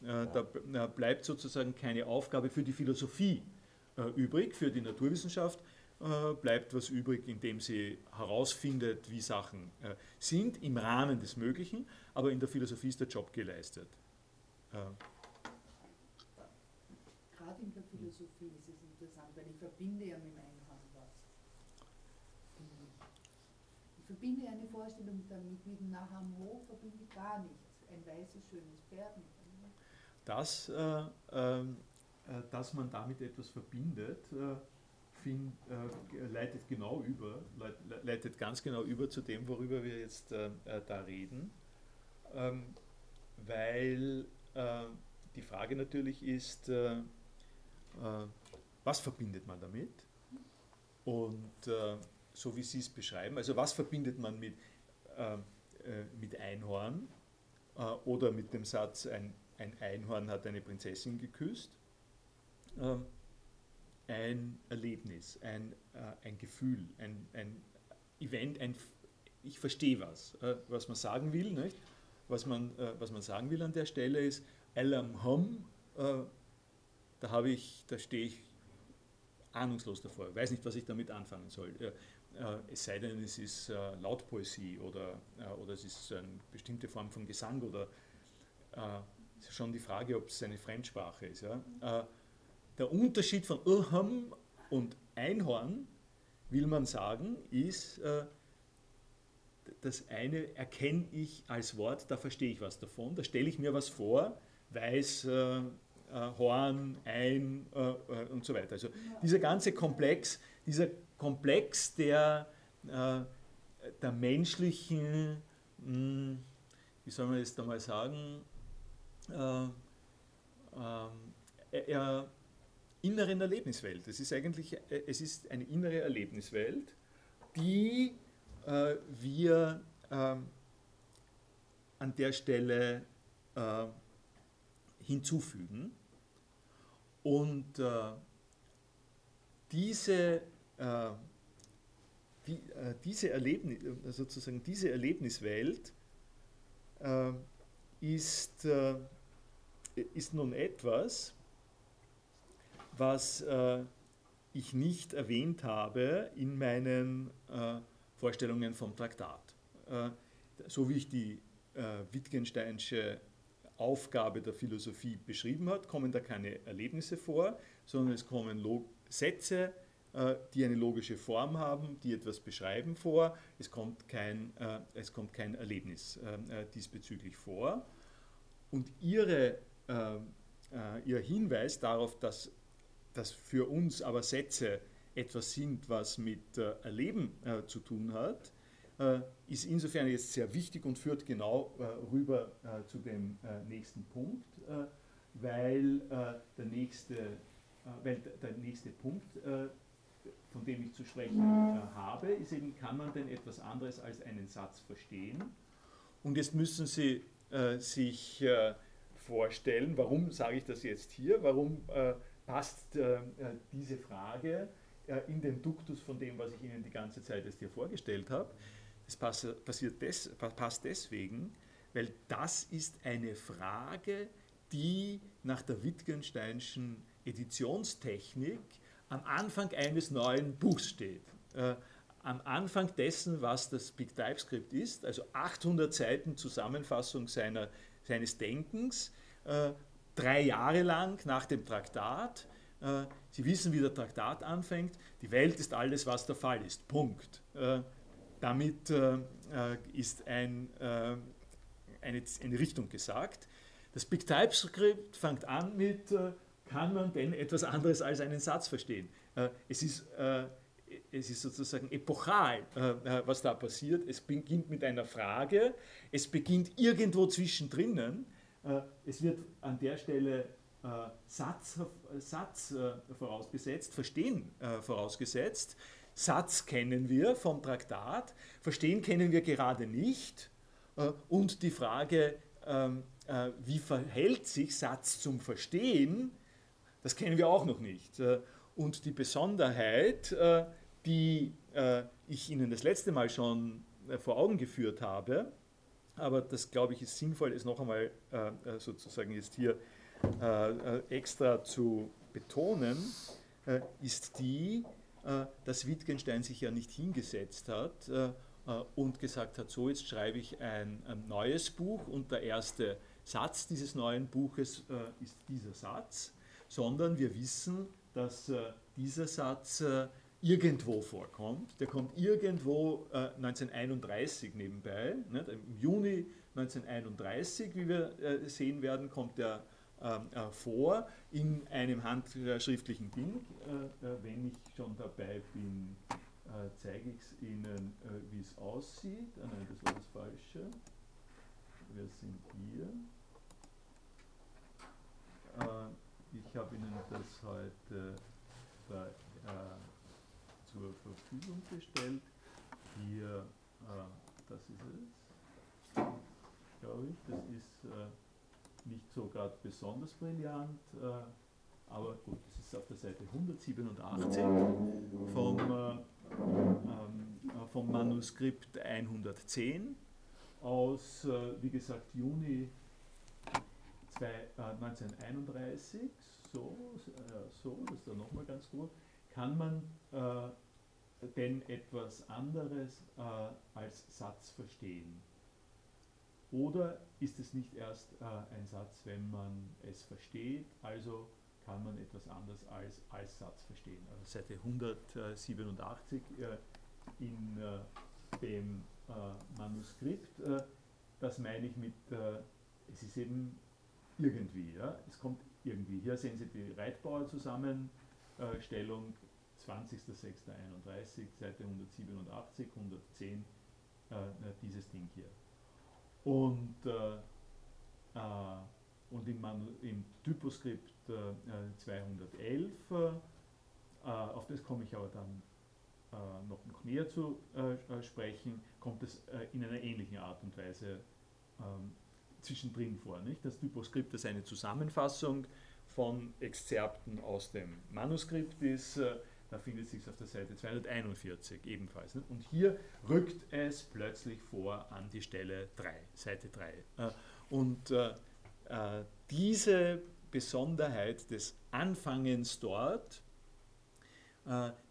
Äh, da bleibt sozusagen keine Aufgabe für die Philosophie äh, übrig, für die Naturwissenschaft äh, bleibt was übrig, indem sie herausfindet, wie Sachen sind, im Rahmen des Möglichen, aber in der Philosophie ist der Job geleistet. Gerade in der Philosophie ist es interessant, weil ich verbinde ja mit dem Einhorn was. Ich verbinde eine Vorstellung damit, mit dem Nahamo verbinde ich gar nichts. Ein weißes, schönes Pferd mit dass, äh, ähm, äh, dass man damit etwas verbindet, äh, find, äh, leitet genau über, leitet ganz genau über zu dem, worüber wir jetzt äh, da reden, ähm, weil die Frage natürlich ist, äh, äh, was verbindet man damit? Und äh, so wie Sie es beschreiben, also was verbindet man mit, äh, äh, mit Einhorn äh, oder mit dem Satz, ein, ein Einhorn hat eine Prinzessin geküsst? Ein Erlebnis, ein, ein Gefühl, ein, ein Event, ein, ich verstehe was, was man sagen will. Nicht? Was, man, was man sagen will an der Stelle ist, Alam Hum, da, habe ich, da stehe ich ahnungslos davor. Weiß nicht, was ich damit anfangen soll. Äh, es sei denn, es ist äh, Lautpoesie oder, äh, oder es ist eine bestimmte Form von Gesang oder es ist schon die Frage, ob es eine Fremdsprache ist. Ja? Der Unterschied von Urham und Einhorn, will man sagen, ist, das eine erkenne ich als Wort, da verstehe ich was davon, da stelle ich mir was vor, weiß, äh, Horn, Ein äh, äh, und so weiter. Also dieser ganze Komplex, dieser Komplex der, der menschlichen, hm, wie soll man das da mal sagen, ähm, inneren Erlebniswelt. Es ist eigentlich es ist eine innere Erlebniswelt, die äh, wir äh, an der Stelle äh, hinzufügen. Und äh, diese, äh, die, äh, diese, Erlebnis, äh, sozusagen diese Erlebniswelt äh, ist, äh, ist nun etwas, was ich nicht erwähnt habe in meinen Vorstellungen vom Traktat. so wie ich die Wittgensteinsche Aufgabe der Philosophie beschrieben hat, kommen da keine Erlebnisse vor, sondern es kommen Log Sätze, äh, die eine logische Form haben, die etwas beschreiben vor. Es kommt kein, äh, es kommt kein Erlebnis äh, diesbezüglich vor. Und ihre, ihr Hinweis darauf, dass, dass für uns aber Sätze etwas sind, was mit Erleben zu tun hat, äh, ist insofern jetzt sehr wichtig und führt genau äh, rüber äh, zu dem nächsten Punkt, weil, der, nächste, weil der nächste Punkt, von dem ich zu sprechen habe, ist eben, kann man denn etwas anderes als einen Satz verstehen? Und jetzt müssen Sie sich vorstellen, warum sage ich das jetzt hier, warum passt diese Frage in den Duktus von dem, was ich Ihnen die ganze Zeit jetzt hier vorgestellt habe. Das passiert des, passt deswegen, weil das ist eine Frage, die nach der Wittgensteinschen Editionstechnik am Anfang eines neuen Buchs steht. Äh, am Anfang dessen, was das Big TypeScript ist, also 800 Seiten Zusammenfassung seiner, seines Denkens, äh, drei Jahre lang nach dem Traktat. Äh, Sie wissen, wie der Traktat anfängt. Die Welt ist alles, was der Fall ist. Punkt. Äh, damit äh, ist ein, eine, eine, Richtung gesagt. Das Big TypeScript fängt an mit, kann man denn etwas anderes als einen Satz verstehen? Es, ist, es ist sozusagen epochal, was da passiert. Es beginnt mit einer Frage, es beginnt irgendwo zwischendrin. Es wird an der Stelle Satz, Satz vorausgesetzt, Verstehen vorausgesetzt. Satz kennen wir vom Traktat, Verstehen kennen wir gerade nicht. Äh, und die Frage, ähm, äh, wie verhält sich Satz zum Verstehen, das kennen wir auch noch nicht. Äh, und die Besonderheit, die ich Ihnen das letzte Mal schon vor Augen geführt habe, aber das glaube ich ist sinnvoll, es noch einmal sozusagen jetzt hier extra zu betonen, ist die, äh, dass Wittgenstein sich ja nicht hingesetzt hat äh, äh, und gesagt hat, so jetzt schreibe ich ein, ein, neues Buch und der erste Satz dieses neuen Buches ist dieser Satz, sondern wir wissen, dass dieser Satz irgendwo vorkommt. Der kommt irgendwo 1931 nebenbei. Im Juni 1931, wie wir sehen werden, kommt der ähm, äh, vor in einem handschriftlichen Ding. Äh, äh, wenn ich schon dabei bin, zeige ich es Ihnen, wie es aussieht. Ah, nein, das war das Falsche. Wir sind hier. äh, ich habe Ihnen das heute äh, zur Verfügung gestellt. Hier, äh, das ist es, glaube ich. Das ist äh, nicht so gerade besonders brillant, äh, aber gut, das ist auf der Seite 187 vom, äh, ähm, vom Manuskript 110 aus, äh, wie gesagt, Juni zwei, äh, 1931, so, äh, so, das ist dann nochmal ganz gut, kann man äh, denn etwas anderes äh, als Satz verstehen? Oder ist es nicht erst äh, ein Satz, wenn man es versteht, also kann man etwas anderes als, als Satz verstehen? Also Seite 187 in dem Manuskript, das meine ich mit, es ist eben irgendwie. Ja? Es kommt irgendwie. Hier sehen Sie die Reitbauer-Zusammenstellung, 20.06.31, Seite 187, 110, äh, dieses Ding hier. Und, äh, äh, und im, im Typoskript 211, äh, auf das komme ich aber dann äh, noch, noch näher zu äh, sprechen, kommt es in einer ähnlichen Art und Weise ähm, zwischendrin vor. Nicht? Das Typoskript, das eine Zusammenfassung von Exzerpten aus dem Manuskript ist, äh, da findet sich auf der Seite 241 ebenfalls. Nicht? Und hier rückt es plötzlich vor an die Stelle 3, Seite 3. Äh, und äh, diese Besonderheit des Anfangens dort,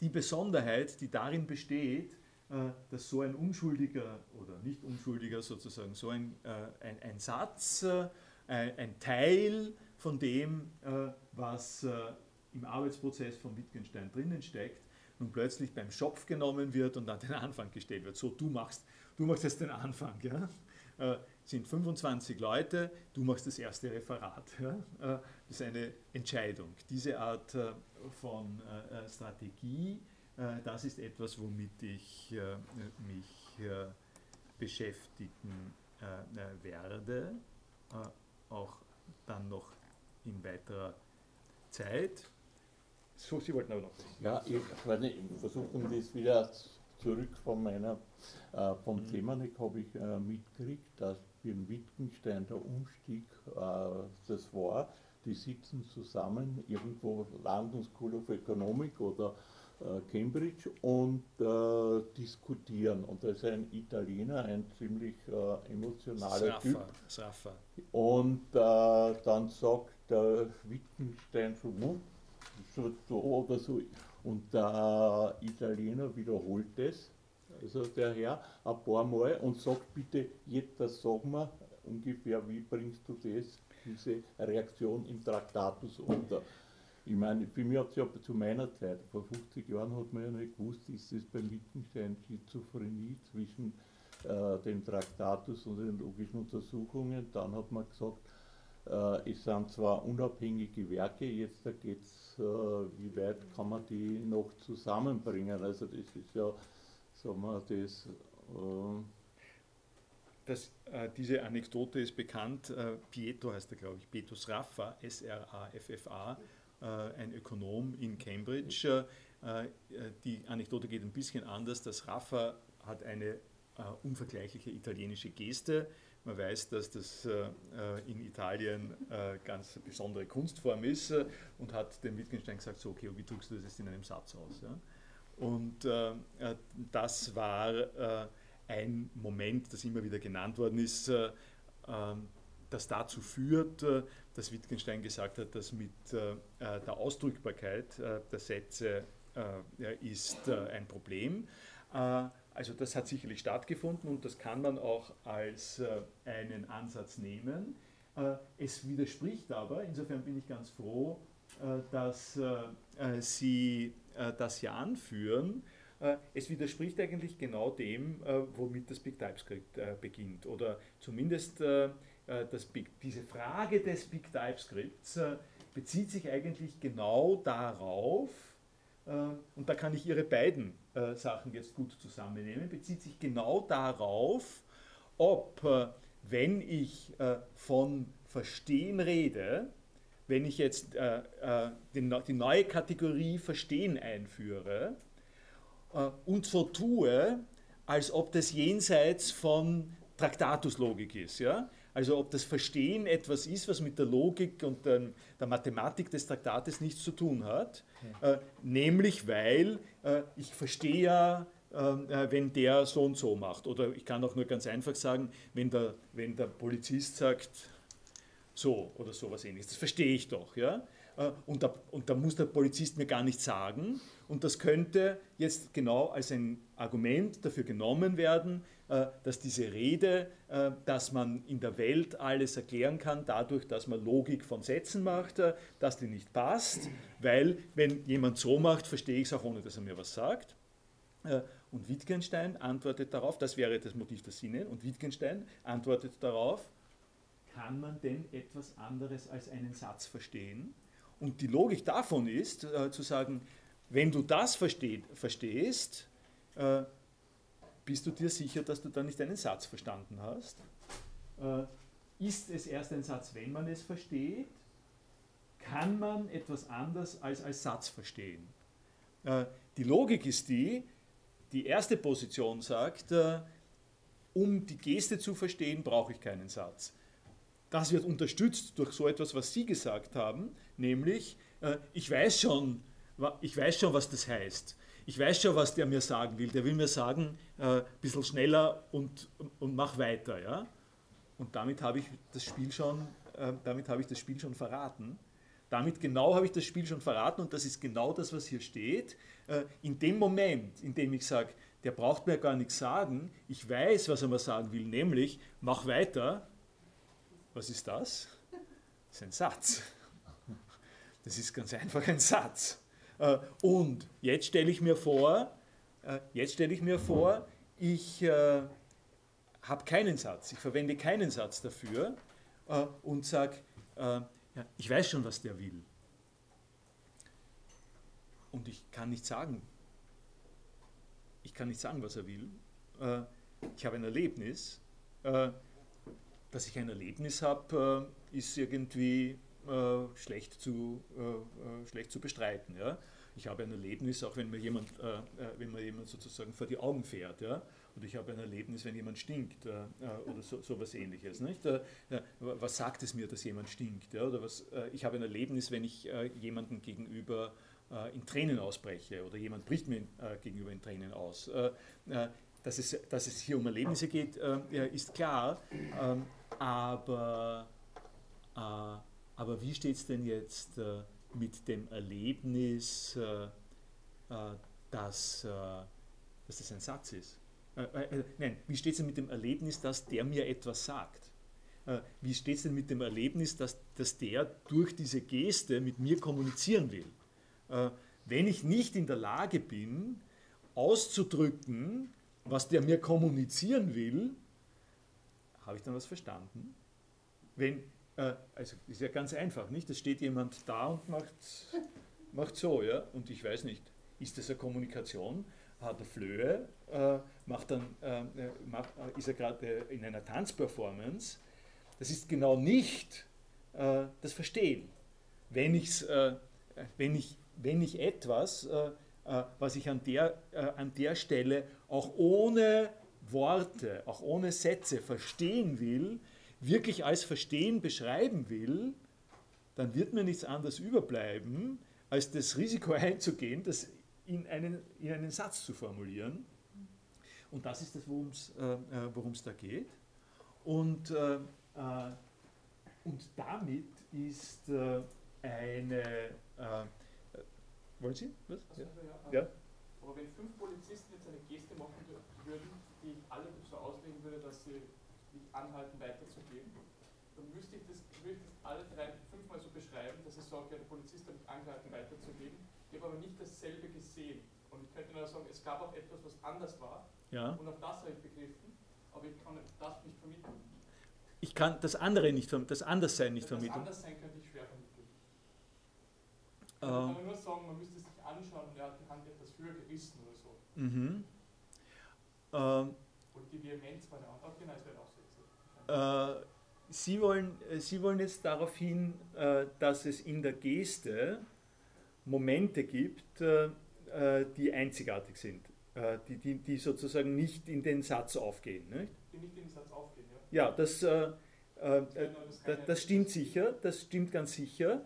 die Besonderheit, die darin besteht, äh, dass so ein unschuldiger oder nicht unschuldiger sozusagen, so ein, äh, ein, ein Satz, äh, ein Teil von dem, was im Arbeitsprozess von Wittgenstein drinnen steckt, nun plötzlich beim Schopf genommen wird und an den Anfang gestellt wird. So, du machst, du machst jetzt den Anfang. Ja? Äh, sind 25 Leute, du machst das erste Referat. Ja? Äh, das ist eine Entscheidung. Diese Art äh, von Strategie äh, das ist etwas, womit ich äh, mich äh, beschäftigen werde, auch dann noch in weiterer Zeit. So, Sie wollten aber noch. Ja, ich, ich versuche das wieder zurück von meiner, äh, vom mhm. Thema habe ich äh, mitgekriegt, dass für den Wittgenstein der Umstieg äh, das war. Die sitzen zusammen irgendwo London School of Economic oder äh, Cambridge und äh, diskutieren. Und da ist ein Italiener, ein ziemlich äh, emotionaler Sraffa, Typ. Sraffa. Und äh, dann sagt der Wittgenstein so, so, so oder so. Und der Italiener wiederholt es, also der Herr, ein paar Mal und sagt bitte, jetzt sag mal ungefähr, wie bringst du das, diese Reaktion im Traktatus unter? Ich meine, für mich hat es ja zu meiner Zeit, vor 50 Jahren hat man ja nicht gewusst, ist es beim Wittgenstein Schizophrenie zwischen äh, dem Traktatus und den logischen Untersuchungen. Dann hat man gesagt, äh, es sind zwar unabhängige Werke, jetzt da geht es, äh, wie weit kann man die noch zusammenbringen. Also das ist ja, sagen wir, das. Äh, das, äh, diese Anekdote ist bekannt. Äh, Pietro heißt er, glaube ich, Pietro Sraffa, S-R-A-F-F-A, äh, ein Ökonom in Cambridge. Äh, die Anekdote geht ein bisschen anders. Das Raffa hat eine unvergleichliche italienische Geste. Man weiß, dass das in Italien ganz besondere Kunstform ist und hat dem Wittgenstein gesagt, so okay, wie drückst du das jetzt in einem Satz aus? Und das war ein Moment, das immer wieder genannt worden ist, ähm, das dazu führt, äh, dass Wittgenstein gesagt hat, dass mit äh, äh, der Ausdrückbarkeit der Sätze ist ein Problem. Also das hat sicherlich stattgefunden und das kann man auch als einen Ansatz nehmen. Es widerspricht aber, insofern bin ich ganz froh, dass Sie das hier anführen, es widerspricht eigentlich genau dem, womit das Big TypeScript beginnt. Oder zumindest äh, Big, diese Frage des Big TypeScripts äh, bezieht sich eigentlich genau darauf, äh, und da kann ich Ihre beiden Sachen jetzt gut zusammennehmen, bezieht sich genau darauf, ob, wenn ich von Verstehen rede, wenn ich jetzt äh, äh, die, neue Kategorie Verstehen einführe äh, und so tue, als ob das jenseits von Traktatuslogik ist. Ja? Also ob das Verstehen etwas ist, was mit der Logik und der, der Mathematik des Traktates nichts zu tun hat, äh, nämlich weil äh, ich verstehe ja, ähm, äh, wenn der so und so macht. Oder ich kann auch nur ganz einfach sagen, wenn der, wenn der Polizist sagt, so oder sowas ähnliches. Das verstehe ich doch. Ja? Äh, und, da, und da muss der Polizist mir gar nichts sagen. Und das könnte jetzt genau als ein Argument dafür genommen werden, dass diese Rede, äh, dass man in der Welt alles erklären kann, dadurch, dass man Logik von Sätzen macht, dass die nicht passt, weil wenn jemand so macht, verstehe ich es auch, ohne dass er mir was sagt. Und Wittgenstein antwortet darauf, das wäre das Motiv der Sinne, und Wittgenstein antwortet darauf, kann man denn etwas anderes als einen Satz verstehen? Und die Logik davon ist, äh, zu sagen, wenn du das versteht, verstehst, äh, bist du dir sicher, dass du dann nicht einen Satz verstanden hast? Äh, ist es erst ein Satz, wenn man es versteht? Kann man etwas anders als als Satz verstehen? Äh, die Logik ist die, die erste Position sagt, äh, um die Geste zu verstehen, brauche ich keinen Satz. Das wird unterstützt durch so etwas, was Sie gesagt haben, nämlich, ich, weiß schon, ich weiß schon, was das heißt. Ich weiß schon, was der mir sagen will. Der will mir sagen, äh, ein bisschen schneller und, und mach weiter. Ja? Und damit habe ich das Spiel schon, äh, damit ich das Spiel schon verraten. Damit genau habe ich das Spiel schon verraten und das ist genau das, was hier steht. Äh, in dem Moment, in dem ich sage, der braucht mir gar nichts sagen, ich weiß, was er mir sagen will, nämlich mach weiter, was ist das? Das ist ein Satz. Das ist ganz einfach ein Satz. Äh, und jetzt stelle ich mir vor, äh, jetzt stelle ich mir vor, ich äh, habe keinen Satz, ich verwende keinen Satz dafür und sage, ich weiß schon, was der will. Und ich kann nicht sagen, ich kann nicht sagen, was er will. Ich habe ein Erlebnis dass ich ein Erlebnis habe, äh, ist irgendwie äh, schlecht, zu, äh, schlecht zu bestreiten. Ja? Ich habe ein Erlebnis, auch wenn mir jemand, wenn mir jemand sozusagen vor die Augen fährt. Ja? Und ich habe ein Erlebnis, wenn jemand stinkt oder so, so etwas ähnliches. Nicht? was sagt es mir, dass jemand stinkt? Ja? Oder was, ich habe ein Erlebnis, wenn ich jemandem gegenüber in Tränen ausbreche oder jemand bricht mir gegenüber in Tränen aus. Dass es, dass es hier um Erlebnisse geht, ist klar. Ähm, aber, äh, aber wie steht es denn jetzt äh, mit dem Erlebnis, äh, äh dass, äh, dass das ein Satz ist? Nein, wie steht es denn mit dem Erlebnis, dass der mir etwas sagt? wie steht es denn mit dem Erlebnis, dass, dass der durch diese Geste mit mir kommunizieren will? wenn ich nicht in der Lage bin, auszudrücken, was der mir kommunizieren will, habe ich dann was verstanden? Wenn, äh, also ist ja ganz einfach, nicht? Es steht jemand da und macht, macht so, ja, und ich weiß nicht, ist das eine Kommunikation? Hat er Flöhe? Äh, macht dann, äh, macht, äh, ist er gerade in einer Tanzperformance? Das ist genau nicht äh, das Verstehen. Wenn, ich's, äh, wenn, ich, wenn ich etwas, was ich an der, an der Stelle auch ohne Worte, auch ohne Sätze verstehen will, wirklich als Verstehen beschreiben will, dann wird mir nichts anderes überbleiben, als das Risiko einzugehen, das in einen, in einen Satz zu formulieren. Und das ist das, worum es äh, da geht. Und, äh, äh, und damit ist äh, eine. Äh, wollen Sie? Was? Also, ja. ja. Aber wenn fünf Polizisten jetzt eine Geste machen würden, die ich alle so auslegen würde, dass sie mich anhalten, weiterzugeben, dann müsste ich das, würde ich das alle drei, fünfmal so beschreiben, dass ich sage, ja, der Polizist hat mich angehalten, weiterzugeben. Ich habe aber nicht dasselbe gesehen. Und ich könnte nur sagen, es gab auch etwas, was anders war. Ja. Und auch das habe ich begriffen, aber ich kann das nicht vermitteln. Ich kann das andere nicht vermitteln, das Anderssein nicht das vermitteln. Das Anderssein könnte ich schwer vermitteln. Ähm. Ich kann nur sagen, man müsste sich anschauen und er hat die Hand etwas höher gerissen oder so. Mhm. Ähm, und die Vehemenz war eine andere. Genau, das wäre auch so. Äh, Sie wollen, Sie wollen jetzt darauf hin, äh, dass es in der Geste Momente gibt, äh, äh, die einzigartig sind, die, die, die sozusagen nicht in den Satz aufgehen. Nicht? Die nicht in den Satz aufgehen, ja. Ja, das, das, das stimmt sicher, das stimmt ganz sicher.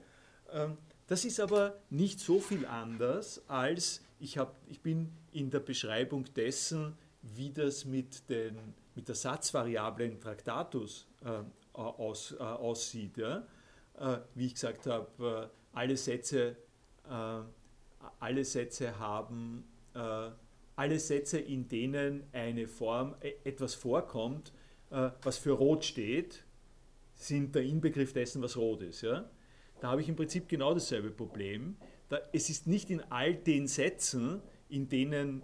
Ähm, das ist aber nicht so viel anders, als ich, hab, ich bin in der Beschreibung dessen, wie das mit, den, mit der Satzvariable in Traktatus äh, aus, äh, aussieht. Ja? Äh, wie ich gesagt habe, äh, alle Sätze, äh, alle Sätze haben, äh, alle Sätze, in denen eine Form etwas vorkommt, was für rot steht, sind der Inbegriff dessen, was rot ist. Ja? Da habe ich im Prinzip genau dasselbe Problem. Da, es ist nicht in all den Sätzen, in denen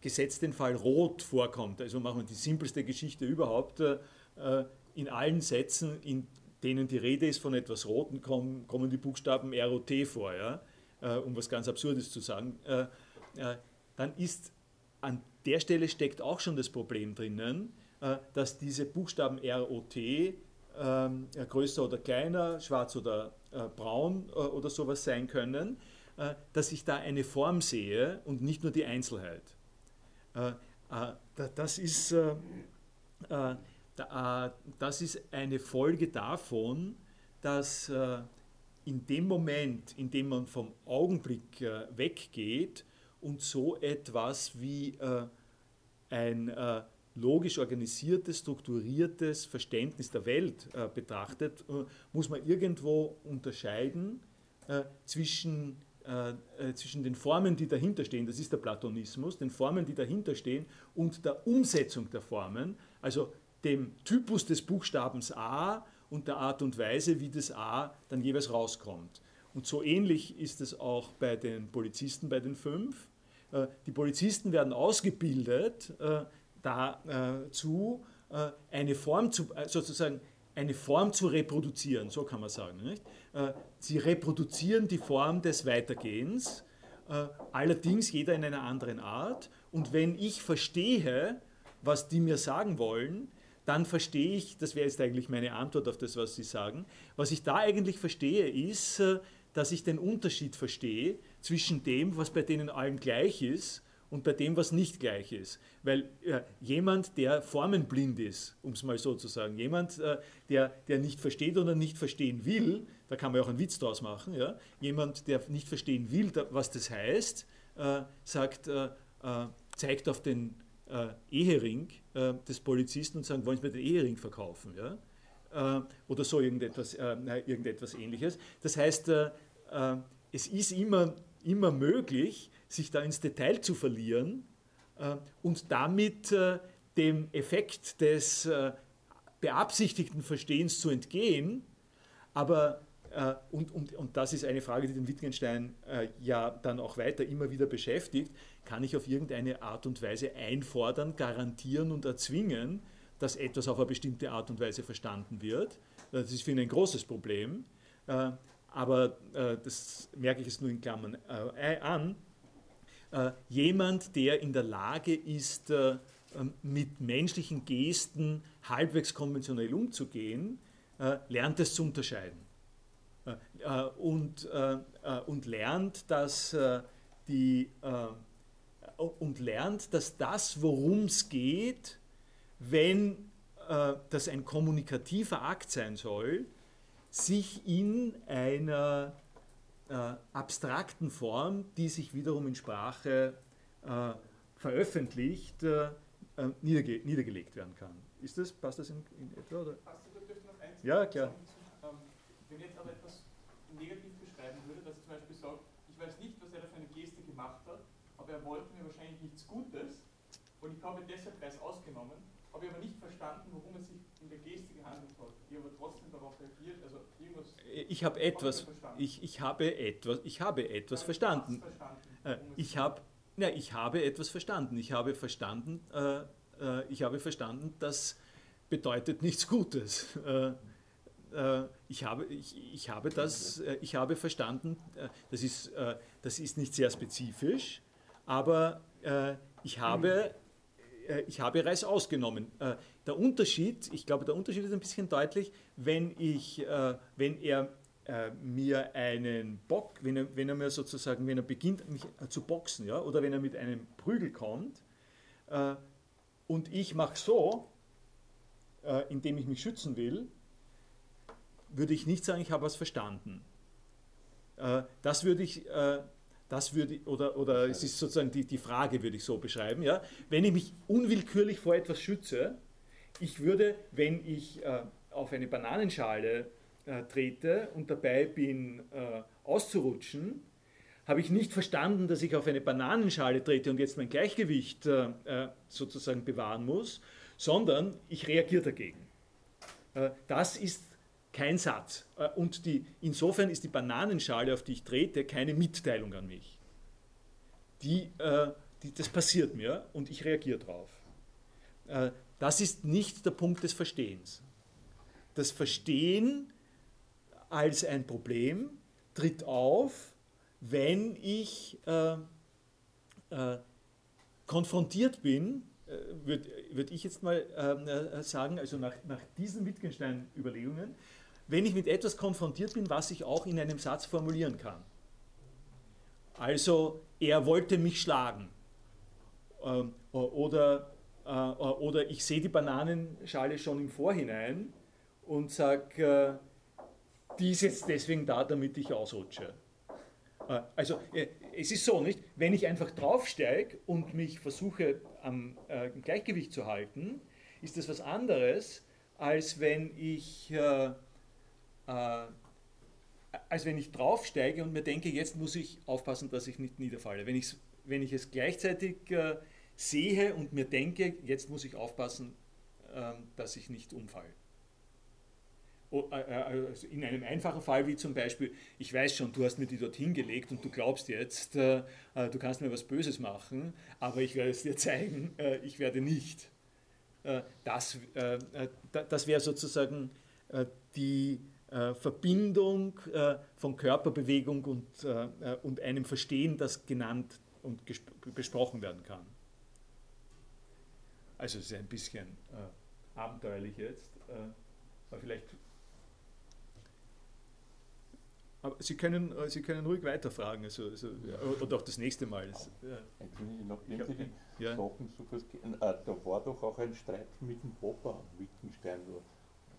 gesetzt den Fall rot vorkommt, also machen wir die simpelste Geschichte überhaupt, äh, in allen Sätzen, in denen die Rede ist von etwas Roten, kommen, kommen die Buchstaben ROT vor, ja? Äh, um was ganz Absurdes zu sagen, äh, dann ist an der Stelle steckt auch schon das Problem drinnen, dass diese Buchstaben ROT ähm, größer oder kleiner, schwarz oder braun oder sowas sein können, dass ich da eine Form sehe und nicht nur die Einzelheit. Das ist äh, das ist eine Folge davon, dass äh, in dem Moment, in dem man vom Augenblick äh, weggeht und so etwas wie ein logisch organisiertes, strukturiertes Verständnis der Welt betrachtet, muss man irgendwo unterscheiden zwischen zwischen den Formen, die dahinter stehen, das ist der Platonismus, den Formen, die dahinter stehen und der Umsetzung der Formen, also dem Typus des Buchstabens A und der Art und Weise, wie das A dann jeweils rauskommt. Und so ähnlich ist es auch bei den Polizisten, bei den fünf. Äh, die Polizisten werden ausgebildet äh, dazu, äh, eine Form zu, sozusagen eine Form zu reproduzieren, so kann man sagen. Nicht? Sie reproduzieren die Form des Weitergehens, allerdings jeder in einer anderen Art. Und wenn ich verstehe, was die mir sagen wollen, dann verstehe ich, das wäre jetzt eigentlich meine Antwort auf das, was Sie sagen, was ich da eigentlich verstehe, ist, äh, dass ich den Unterschied verstehe zwischen dem, was bei denen allen gleich ist und bei dem, was nicht gleich ist. Weil äh, jemand, der formenblind ist, um es mal so zu sagen, jemand, äh, der, der nicht versteht oder nicht verstehen will, da kann man auch einen Witz draus machen, ja? jemand, der nicht verstehen will, da, was das heißt, äh, sagt, äh, äh, zeigt auf den äh, Ehering des Polizisten und sagen, wollen Sie mir den Ehering verkaufen? Ja? Oder so irgendetwas, irgendetwas ähnliches. Das heißt, es ist immer, immer möglich, sich da ins Detail zu verlieren und damit dem Effekt des beabsichtigten Verstehens zu entgehen, aber äh, und, und, und das ist eine Frage, die den Wittgenstein äh, ja dann auch weiter immer wieder beschäftigt, kann ich auf irgendeine Art und Weise einfordern, garantieren und erzwingen, dass etwas auf eine bestimmte Art und Weise verstanden wird. Äh, das ist für ihn ein großes Problem, äh, aber äh, das merke ich jetzt nur in Klammern äh, an. Jemand, der in der Lage ist, mit menschlichen Gesten halbwegs konventionell umzugehen, lernt es zu unterscheiden. Äh, und, äh, und lernt, dass äh, die und lernt, dass das, worum es geht, wenn das ein kommunikativer Akt sein soll, sich in einer äh, abstrakten Form, die sich wiederum in Sprache äh, veröffentlicht, äh, niederge niedergelegt werden kann. Ist das, passt das in, in etwa? Oder? Ja, klar. Wenn jetzt aber etwas negativ beschreiben würde, dass er zum Beispiel sagt, ich weiß nicht, was er da für eine Geste gemacht hat, aber er wollte mir wahrscheinlich nichts Gutes und ich habe deshalb Preis ausgenommen, habe ich aber nicht verstanden, worum es sich in der Geste gehandelt hat. Ich habe trotzdem darauf reagiert, also. Ich habe etwas, ich, ich habe etwas, ich habe etwas verstanden. äh, ich habe, ja, ich habe etwas verstanden. Ich habe verstanden, äh, äh, ich habe verstanden, das bedeutet nichts Gutes. Äh, äh, ich habe, ich, ich, habe das, ich habe verstanden, das ist, das ist nicht sehr spezifisch, aber ich habe, ich habe Reis ausgenommen. Äh, der Unterschied, ich glaube, der Unterschied ist ein bisschen deutlich, wenn, ich, äh, wenn er äh, mir einen Bock, wenn er, wenn er mir sozusagen, wenn er beginnt mich zu boxen, ja, oder wenn er mit einem Prügel kommt äh, und ich mache so, äh, indem ich mich schützen will, würde ich nicht sagen, ich habe was verstanden. Äh, das würde ich, äh, das würde, oder, oder es ist sozusagen die, die Frage, würde ich so beschreiben. Ja? Wenn ich mich unwillkürlich vor etwas schütze, ich würde, wenn ich äh, auf eine Bananenschale äh, trete und dabei bin äh, auszurutschen, habe ich nicht verstanden, dass ich auf eine Bananenschale trete und jetzt mein Gleichgewicht äh, äh, sozusagen bewahren muss, sondern ich reagiere dagegen. Äh, das ist kein Satz. Äh, und die, insofern ist die Bananenschale, auf die ich trete, keine Mitteilung an mich. Die, die, das passiert mir und ich reagiere darauf. Das ist nicht der Punkt des Verstehens. Das Verstehen als ein Problem tritt auf, wenn ich äh, äh, konfrontiert bin, äh, würde würd ich jetzt mal äh, sagen, also nach, nach diesen Wittgenstein-Überlegungen, wenn ich mit etwas konfrontiert bin, was ich auch in einem Satz formulieren kann. Also, er wollte mich schlagen. Ähm, oder, äh, oder ich sehe die Bananenschale schon im Vorhinein und sage, äh, die ist jetzt deswegen da, damit ich ausrutsche. Äh, also es ist so, nicht? Wenn ich einfach draufsteige und mich versuche am Gleichgewicht zu halten, ist das was anderes, als wenn ich, äh, äh, als wenn ich draufsteige und mir denke, jetzt muss ich aufpassen, dass ich nicht niederfalle. Wenn, wenn ich es gleichzeitig äh, sehe und mir denke, jetzt muss ich aufpassen, ähm, dass ich nicht umfalle. Äh, äh, also in einem einfachen Fall wie zum Beispiel, ich weiß schon, du hast mir die dorthin gelegt und du glaubst jetzt, äh, du kannst mir was Böses machen, aber ich werde es dir zeigen, ich werde nicht. Das, das wäre sozusagen die Verbindung von Körperbewegung und, und einem Verstehen, das genannt und besprochen werden kann. Also es ist ein bisschen abenteuerlich jetzt, aber vielleicht aber Sie können, äh, Sie können ruhig weiterfragen, also, also, oder auch das nächste Mal. Das, ja. Nachdem Sie die ja. Sachen kurz, äh, da war doch auch ein Streit mit dem Popper Wittgenstein,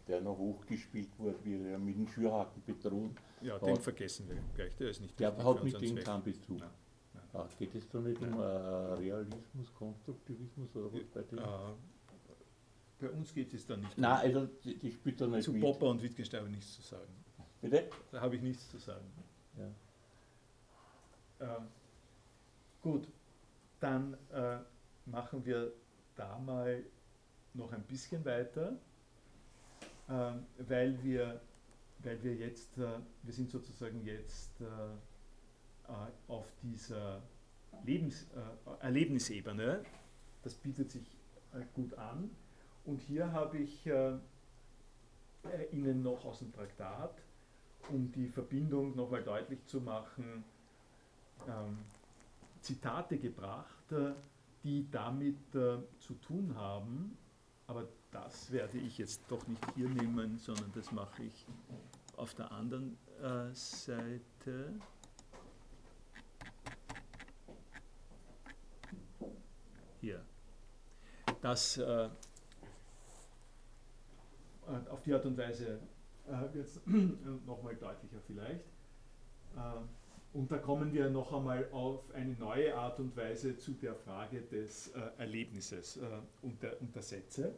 der noch hochgespielt wurde, wie er mit dem Schürhaken bedroht. Ja, hat. den vergessen wir gleich, der ist nicht Der hat mit dem keinen Bezug. Nein. Nein. Ah, geht es da nicht Nein. um äh, Realismus, Konstruktivismus oder was bei dem? Ah, bei uns geht es da nicht. Nein, also die, die spielt da nicht Zu Popper und Wittgenstein habe ich nichts zu sagen. Bitte? Da habe ich nichts zu sagen. Ja. Ähm, gut, dann äh, machen wir da mal noch ein bisschen weiter, weil, wir, weil wir jetzt, äh, wir sind sozusagen jetzt äh, äh, auf dieser Lebens, äh, Erlebnisebene. Das bietet sich gut an. Und hier habe ich Ihnen noch aus dem Traktat um die Verbindung nochmal deutlich zu machen, ähm, Zitate gebracht, äh, die damit äh, zu tun haben, aber das werde ich jetzt doch nicht hier nehmen, sondern das mache ich auf der anderen äh, Seite. Hier. Das äh, auf die Art und Weise äh, jetzt nochmal deutlicher vielleicht. Äh, und da kommen wir noch einmal auf eine neue Art und Weise zu der Frage des äh, Erlebnisses äh, und, der, und der Sätze.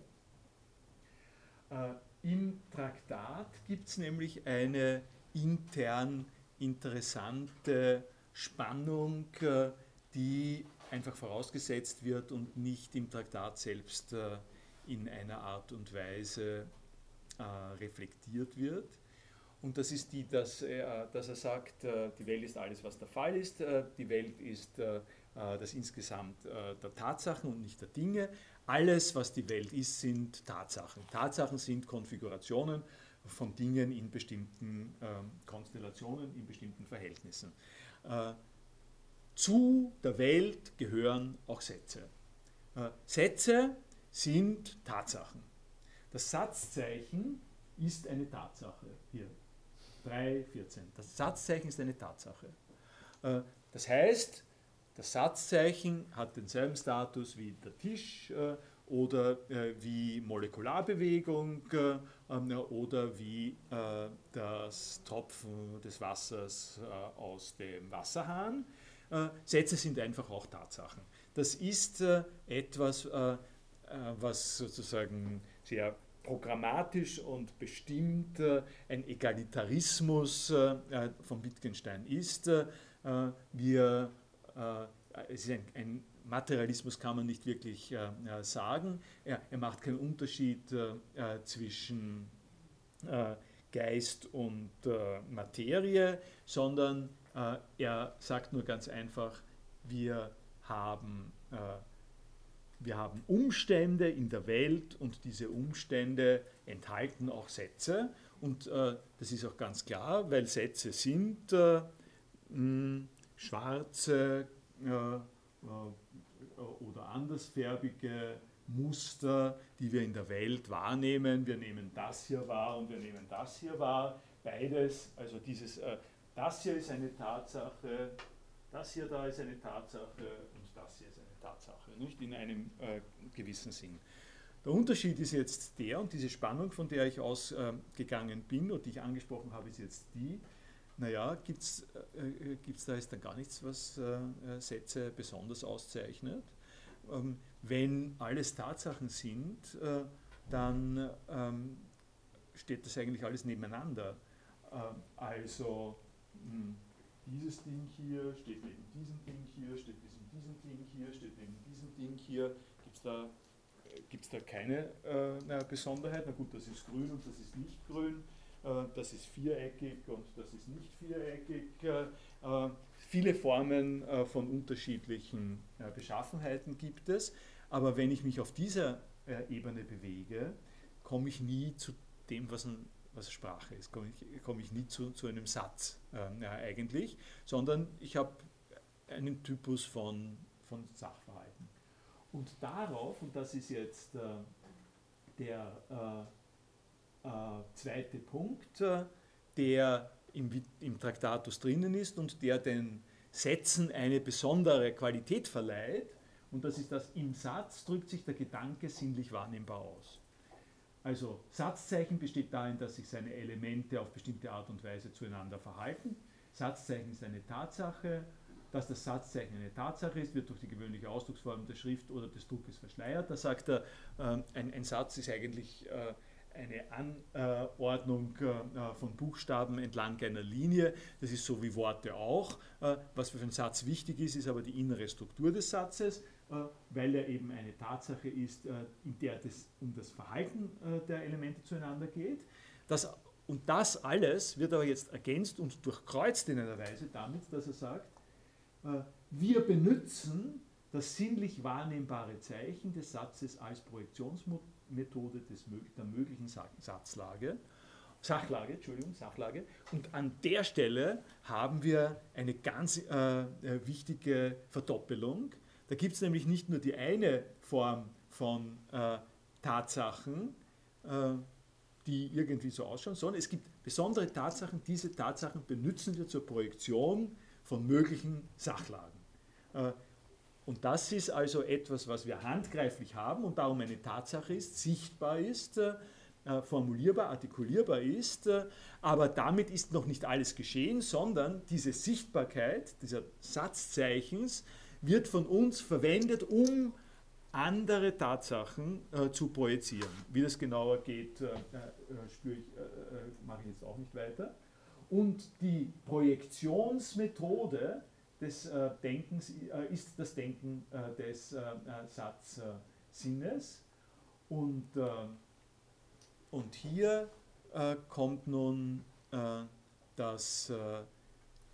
Äh, Im Traktat gibt es nämlich eine intern interessante Spannung, äh, die einfach vorausgesetzt wird und nicht im Traktat selbst in einer Art und Weise äh, reflektiert wird. Und das ist die, dass er, dass er sagt, äh, die Welt ist alles, was der Fall ist. Äh, die Welt ist das insgesamt der Tatsachen und nicht der Dinge. Alles, was die Welt ist, sind Tatsachen. Tatsachen sind Konfigurationen von Dingen in bestimmten ähm, Konstellationen, in bestimmten Verhältnissen. Zu der Welt gehören auch Sätze. Sätze sind Tatsachen. Das Satzzeichen ist eine Tatsache. Hier, 3.14. Das Satzzeichen ist eine Tatsache. Das heißt, das Satzzeichen hat denselben Status wie der Tisch oder äh, wie Molekularbewegung äh, ähm, oder wie äh, das Tropfen des Wassers äh, aus dem Wasserhahn. Äh, Sätze sind einfach auch Tatsachen. Das ist äh, etwas, was sozusagen sehr programmatisch und bestimmt ein Egalitarismus von Wittgenstein ist. wir, es ist ein, ein Materialismus kann man nicht wirklich äh, äh, sagen. Er, er, macht keinen Unterschied äh, äh zwischen äh, Geist und äh, Materie, sondern er sagt nur ganz einfach, wir haben, wir haben Umstände in der Welt und diese Umstände enthalten auch Sätze. Und das ist auch ganz klar, weil Sätze sind schwarze, oder andersfärbige Muster, die wir in der Welt wahrnehmen. Wir nehmen das hier wahr und wir nehmen das hier wahr. Beides, also dieses, äh, das hier ist eine Tatsache, das hier da ist eine Tatsache und das hier ist eine Tatsache, nicht in einem äh, gewissen Sinn. Der Unterschied ist jetzt der, und diese Spannung, von der ich ausgegangen bin und die ich angesprochen habe, ist jetzt die, naja, gibt es äh, äh da jetzt dann gar nichts, was äh, äh, Sätze besonders auszeichnet? Ähm, wenn alles Tatsachen sind, äh, dann ähm, steht das eigentlich alles nebeneinander. Ähm, also mh, hm, dieses Ding hier steht neben diesem Ding hier, steht neben diesem Ding hier, steht neben diesem Ding hier. Gibt es da, gibt's da keine äh, Besonderheit? Na gut, das ist grün und das ist nicht grün. Äh, das ist viereckig und das ist nicht viereckig. Äh, viele Formen äh, von unterschiedlichen Beschaffenheiten gibt es, aber wenn ich mich auf dieser Ebene bewege, komme ich nie zu dem, was, ein, was Sprache ist, komme ich, komme ich nie zu, zu einem Satz äh, eigentlich, sondern ich habe einen Typus von, von Sachverhalten. Und darauf, und das ist jetzt äh, der äh, zweite Punkt, äh, der im, im Traktatus drinnen ist und der den Sätzen eine besondere Qualität verleiht. Und das ist das, im Satz drückt sich der Gedanke sinnlich wahrnehmbar aus. Also Satzzeichen besteht darin, dass sich seine Elemente auf bestimmte Art und Weise zueinander verhalten. Satzzeichen ist eine Tatsache. Dass das Satzzeichen eine Tatsache ist, wird durch die gewöhnliche Ausdrucksform der Schrift oder des Druckes verschleiert. Da sagt er, äh, ein, ein, Satz ist eigentlich äh, eine Anordnung äh, von Buchstaben entlang einer Linie. Das ist so wie Worte auch. Äh, was für einen Satz wichtig ist, ist aber die innere Struktur des Satzes, äh, weil er eben eine Tatsache ist, in der es um das Verhalten der Elemente zueinander geht. Das, und das alles wird aber jetzt ergänzt und durchkreuzt in einer Weise damit, dass er sagt, wir benutzen das sinnlich wahrnehmbare Zeichen des Satzes als Projektionsmodell Methode des, der möglichen Satzlage, Sachlage, Entschuldigung, Sachlage. Und an der Stelle haben wir eine ganz äh, äh wichtige Verdoppelung. Da gibt es nämlich nicht nur die eine Form von äh, Tatsachen, äh, die irgendwie so ausschauen, sondern es gibt besondere Tatsachen. Diese Tatsachen benutzen wir zur Projektion von möglichen Sachlagen. Und das ist also etwas, was wir handgreiflich haben und darum eine Tatsache ist, sichtbar ist, äh, formulierbar, artikulierbar ist. Äh, aber damit ist noch nicht alles geschehen, sondern diese Sichtbarkeit dieser Satzzeichens wird von uns verwendet, um andere Tatsachen äh, zu projizieren. Wie das genauer geht, äh, äh, ich, mache ich jetzt auch nicht weiter. Und die Projektionsmethode des äh, Denkens äh, ist das Denken äh, des Satzsinnes. Und, und hier kommt nun das,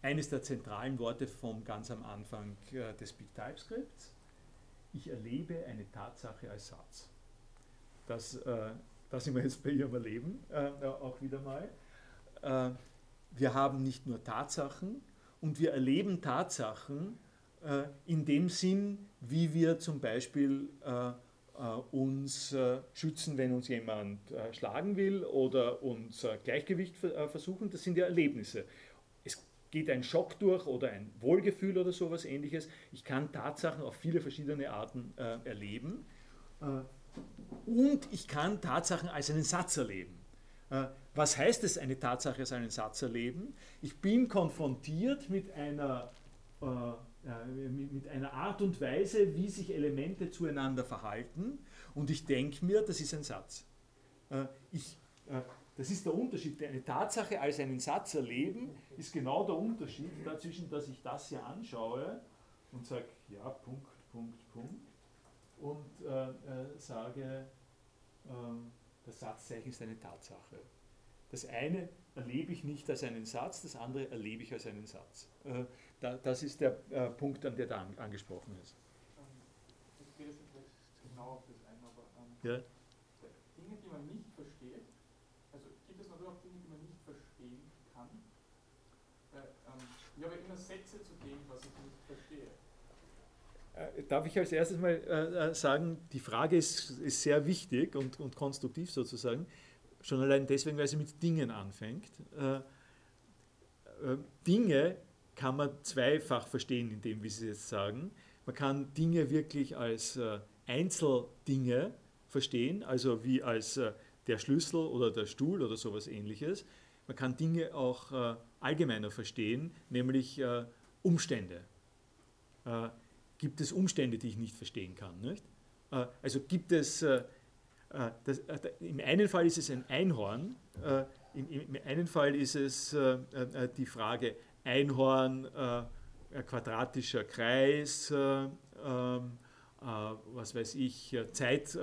eines der zentralen Worte vom ganz am Anfang des Big TypeScripts. Ich erlebe eine Tatsache als Satz. Das, das sind wir jetzt bei Ihrem Erleben auch wieder mal. wir haben nicht nur Tatsachen, und wir erleben Tatsachen, äh, in dem Sinn, wie wir zum Beispiel uns schützen, wenn uns jemand schlagen will oder uns Gleichgewicht versuchen. Das sind ja Erlebnisse. Es geht ein Schock durch oder ein Wohlgefühl oder sowas ähnliches. Ich kann Tatsachen auf viele verschiedene Arten erleben. Und ich kann Tatsachen als einen Satz erleben. Was heißt es, eine Tatsache als einen Satz erleben? Ich bin konfrontiert mit einer, äh, mit einer Art und Weise, wie sich Elemente zueinander verhalten und ich denke mir, das ist ein Satz. Äh, ich, äh, das ist der Unterschied. Eine Tatsache als einen Satz erleben ist genau der Unterschied dazwischen, dass ich das hier anschaue und sage, ja, Punkt, Punkt, Punkt und äh, äh, sage, ähm, das Satzzeichen ist eine Tatsache. Das eine erlebe ich nicht als einen Satz, das andere erlebe ich als einen Satz. Äh, das ist der äh, Punkt, an der da angesprochen ist. Ich gehe jetzt genau auf das ein, aber ähm, ja? Dinge, die man nicht versteht, also gibt es natürlich auch Dinge, die man nicht verstehen kann. Äh, ähm, ich habe immer zu dem, was ich nicht verstehe. Darf ich als erstes mal sagen, die Frage ist, ist sehr wichtig und, und konstruktiv sozusagen. Schon allein deswegen, weil sie mit Dingen anfängt. Äh, äh, Dinge kann man zweifach verstehen, in dem, wie Sie jetzt sagen. Man kann Dinge wirklich als äh, Einzeldinge verstehen, also wie als der Schlüssel oder der Stuhl oder sowas ähnliches. Man kann Dinge auch allgemeiner verstehen, nämlich Umstände. Gibt es Umstände, die ich nicht verstehen kann? Nicht? also gibt es äh, das, äh, Im einen Fall ist es ein Einhorn, äh, im, im, einen Fall ist es die Frage Einhorn, quadratischer Kreis, ähm, was weiß ich, Zeit,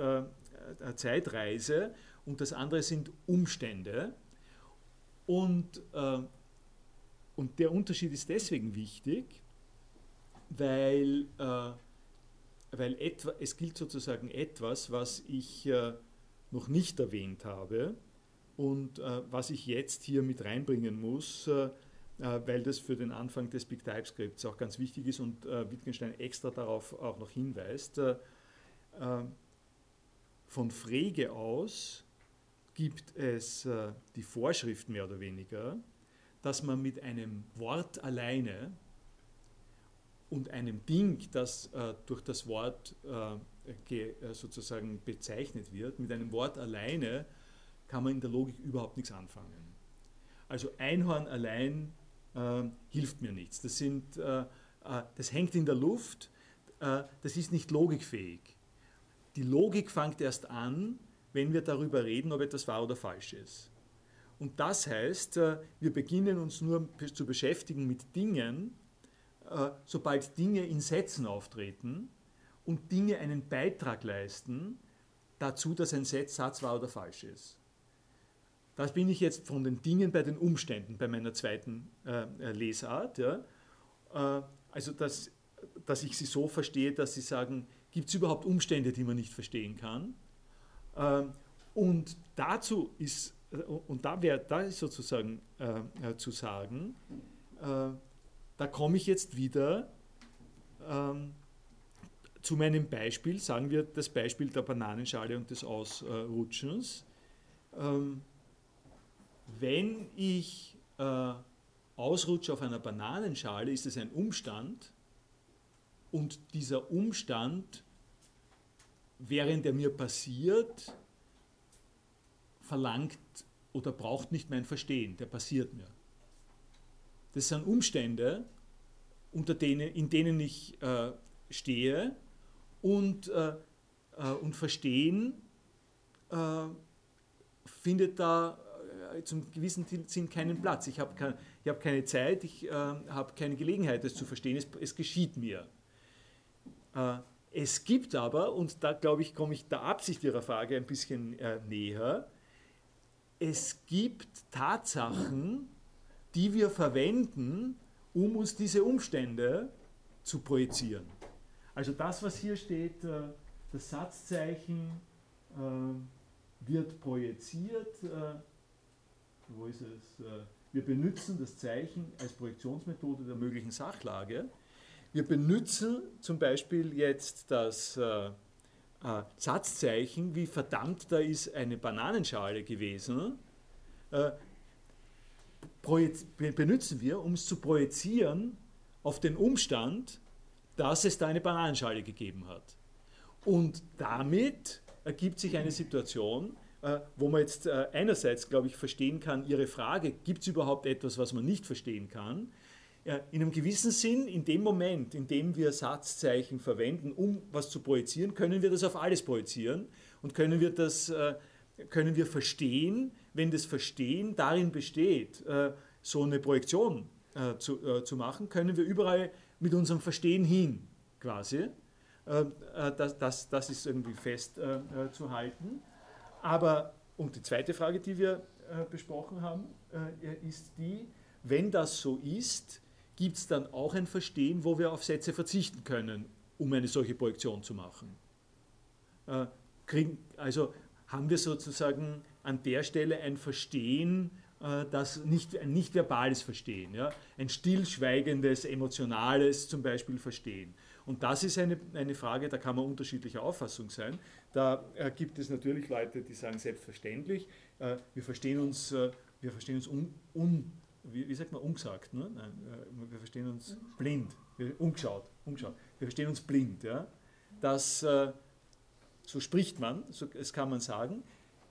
Zeitreise und das andere sind Umstände. Und, und der Unterschied ist deswegen wichtig, weil weil etwa, es gilt sozusagen etwas, was ich äh, noch nicht erwähnt habe und äh, was ich jetzt hier mit reinbringen muss, äh, äh weil das für den Anfang des Big Type Skripts auch ganz wichtig ist und äh, Wittgenstein extra darauf auch noch hinweist. Äh, von Frege aus gibt es die Vorschrift mehr oder weniger, dass man mit einem Wort alleine und einem Ding, das äh, durch das Wort äh, äh, sozusagen bezeichnet wird, mit einem Wort alleine kann man in der Logik überhaupt nichts anfangen. Also Einhorn allein äh, hilft mir nichts. Das, sind, äh, äh, das hängt in der Luft, das ist nicht logikfähig. Die Logik fängt erst an, wenn wir darüber reden, ob etwas wahr oder falsch ist. Und das heißt, wir beginnen uns nur zu beschäftigen mit Dingen, sobald Dinge in Sätzen auftreten und Dinge einen Beitrag leisten dazu, dass ein Satz wahr oder falsch ist. Das bin ich jetzt von den Dingen bei den Umständen bei meiner zweiten äh, Lesart. Ja. Äh, also, dass, dass ich sie so verstehe, dass sie sagen, gibt es überhaupt Umstände, die man nicht verstehen kann? Äh, und dazu ist, äh, und da wäre da ist sozusagen äh, zu sagen, da komme ich jetzt wieder ähm, zu meinem Beispiel, sagen wir das Beispiel der Bananenschale und des Ausrutschens. Ähm, wenn ich äh, ausrutsche auf einer Bananenschale, ist es ein Umstand und dieser Umstand, während er mir passiert, verlangt oder braucht nicht mein Verstehen, der passiert mir. Das sind Umstände, unter denen, in denen ich äh, stehe und, äh, äh, und Verstehen äh, findet da äh, zum gewissen Sinn keinen Platz. Ich habe kein, hab keine Zeit, ich äh, habe keine Gelegenheit, das zu verstehen. Es, es geschieht mir. es gibt aber, und da glaube ich, komme ich der Absicht Ihrer Frage ein bisschen näher, es gibt Tatsachen, die wir verwenden, um uns diese Umstände zu projizieren. Also das, was hier steht, äh, das Satzzeichen äh, wird projiziert. Äh, wo ist es? Wir benutzen das Zeichen als Projektionsmethode der möglichen Sachlage. wir benutzen zum Beispiel jetzt das Satzzeichen, wie verdammt da ist eine Bananenschale gewesen, benutzen wir, um es zu projizieren auf den Umstand, dass es da eine Bananenschale gegeben hat. Und damit ergibt sich eine Situation, äh, wo man jetzt äh, einerseits, glaube ich, verstehen kann, Ihre Frage, gibt es überhaupt etwas, was man nicht verstehen kann? in einem gewissen Sinn, in dem Moment, in dem wir Satzzeichen verwenden, um was zu projizieren, können wir das auf alles projizieren und können wir das äh, können wir verstehen, wenn das Verstehen darin besteht, so eine Projektion zu, zu machen, können wir überall mit unserem Verstehen hin, quasi. Das, das, das ist irgendwie festzuhalten. Aber, und die zweite Frage, die wir äh, besprochen haben, äh, ist die, wenn das so ist, gibt es dann auch ein Verstehen, wo wir auf Sätze verzichten können, um eine solche Projektion zu machen? Äh, kriegen, also haben wir sozusagen an der Stelle ein Verstehen, äh, das nicht, ein nicht verbales Verstehen, ja? ein stillschweigendes, emotionales zum Beispiel Verstehen. Und das ist eine, eine Frage, da kann man unterschiedlicher Auffassung sein. Da äh, gibt es natürlich Leute, die sagen, selbstverständlich, äh, wir verstehen uns, wir verstehen uns un, un, wie, wie, sagt man, ungesagt, ne? Nein, wir verstehen uns blind, wir, ungeschaut, ungeschaut, wir verstehen uns blind. Ja? Das, so spricht man, so, das kann man sagen.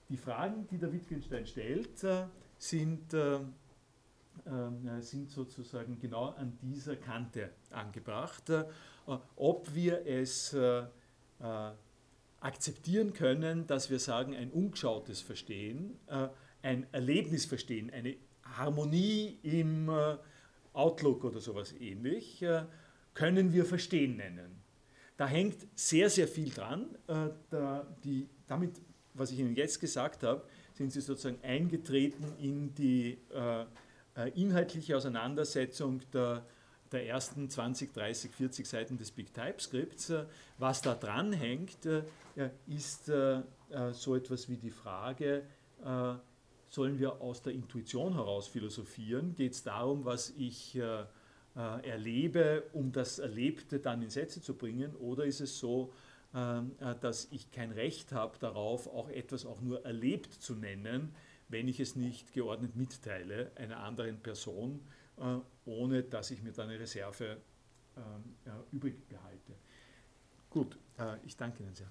Die Fragen, die der Wittgenstein stellt, äh, sind sind sozusagen genau an dieser Kante angebracht. Äh, ob wir es äh, äh, akzeptieren können, dass wir sagen, ein ungeschautes Verstehen, ein Erlebnisverstehen, eine Harmonie im Outlook oder sowas ähnlich, können wir Verstehen nennen. Da hängt sehr, sehr viel dran. Die, damit, was ich Ihnen jetzt gesagt habe, sind Sie sozusagen eingetreten in die inhaltliche Auseinandersetzung der der ersten 20, 30, 40 Seiten des Big TypeScripts. Äh, was da dran hängt, äh, ist äh, so etwas wie die Frage, sollen wir aus der Intuition heraus philosophieren? Geht es darum, was ich erlebe, um das Erlebte dann in Sätze zu bringen? Oder ist es so, dass ich kein Recht habe darauf, auch etwas auch nur erlebt zu nennen, wenn ich es nicht geordnet mitteile einer anderen Person? Äh, ohne dass ich mir da eine Reserve ähm, übrig behalte. Gut, äh, ich danke Ihnen sehr.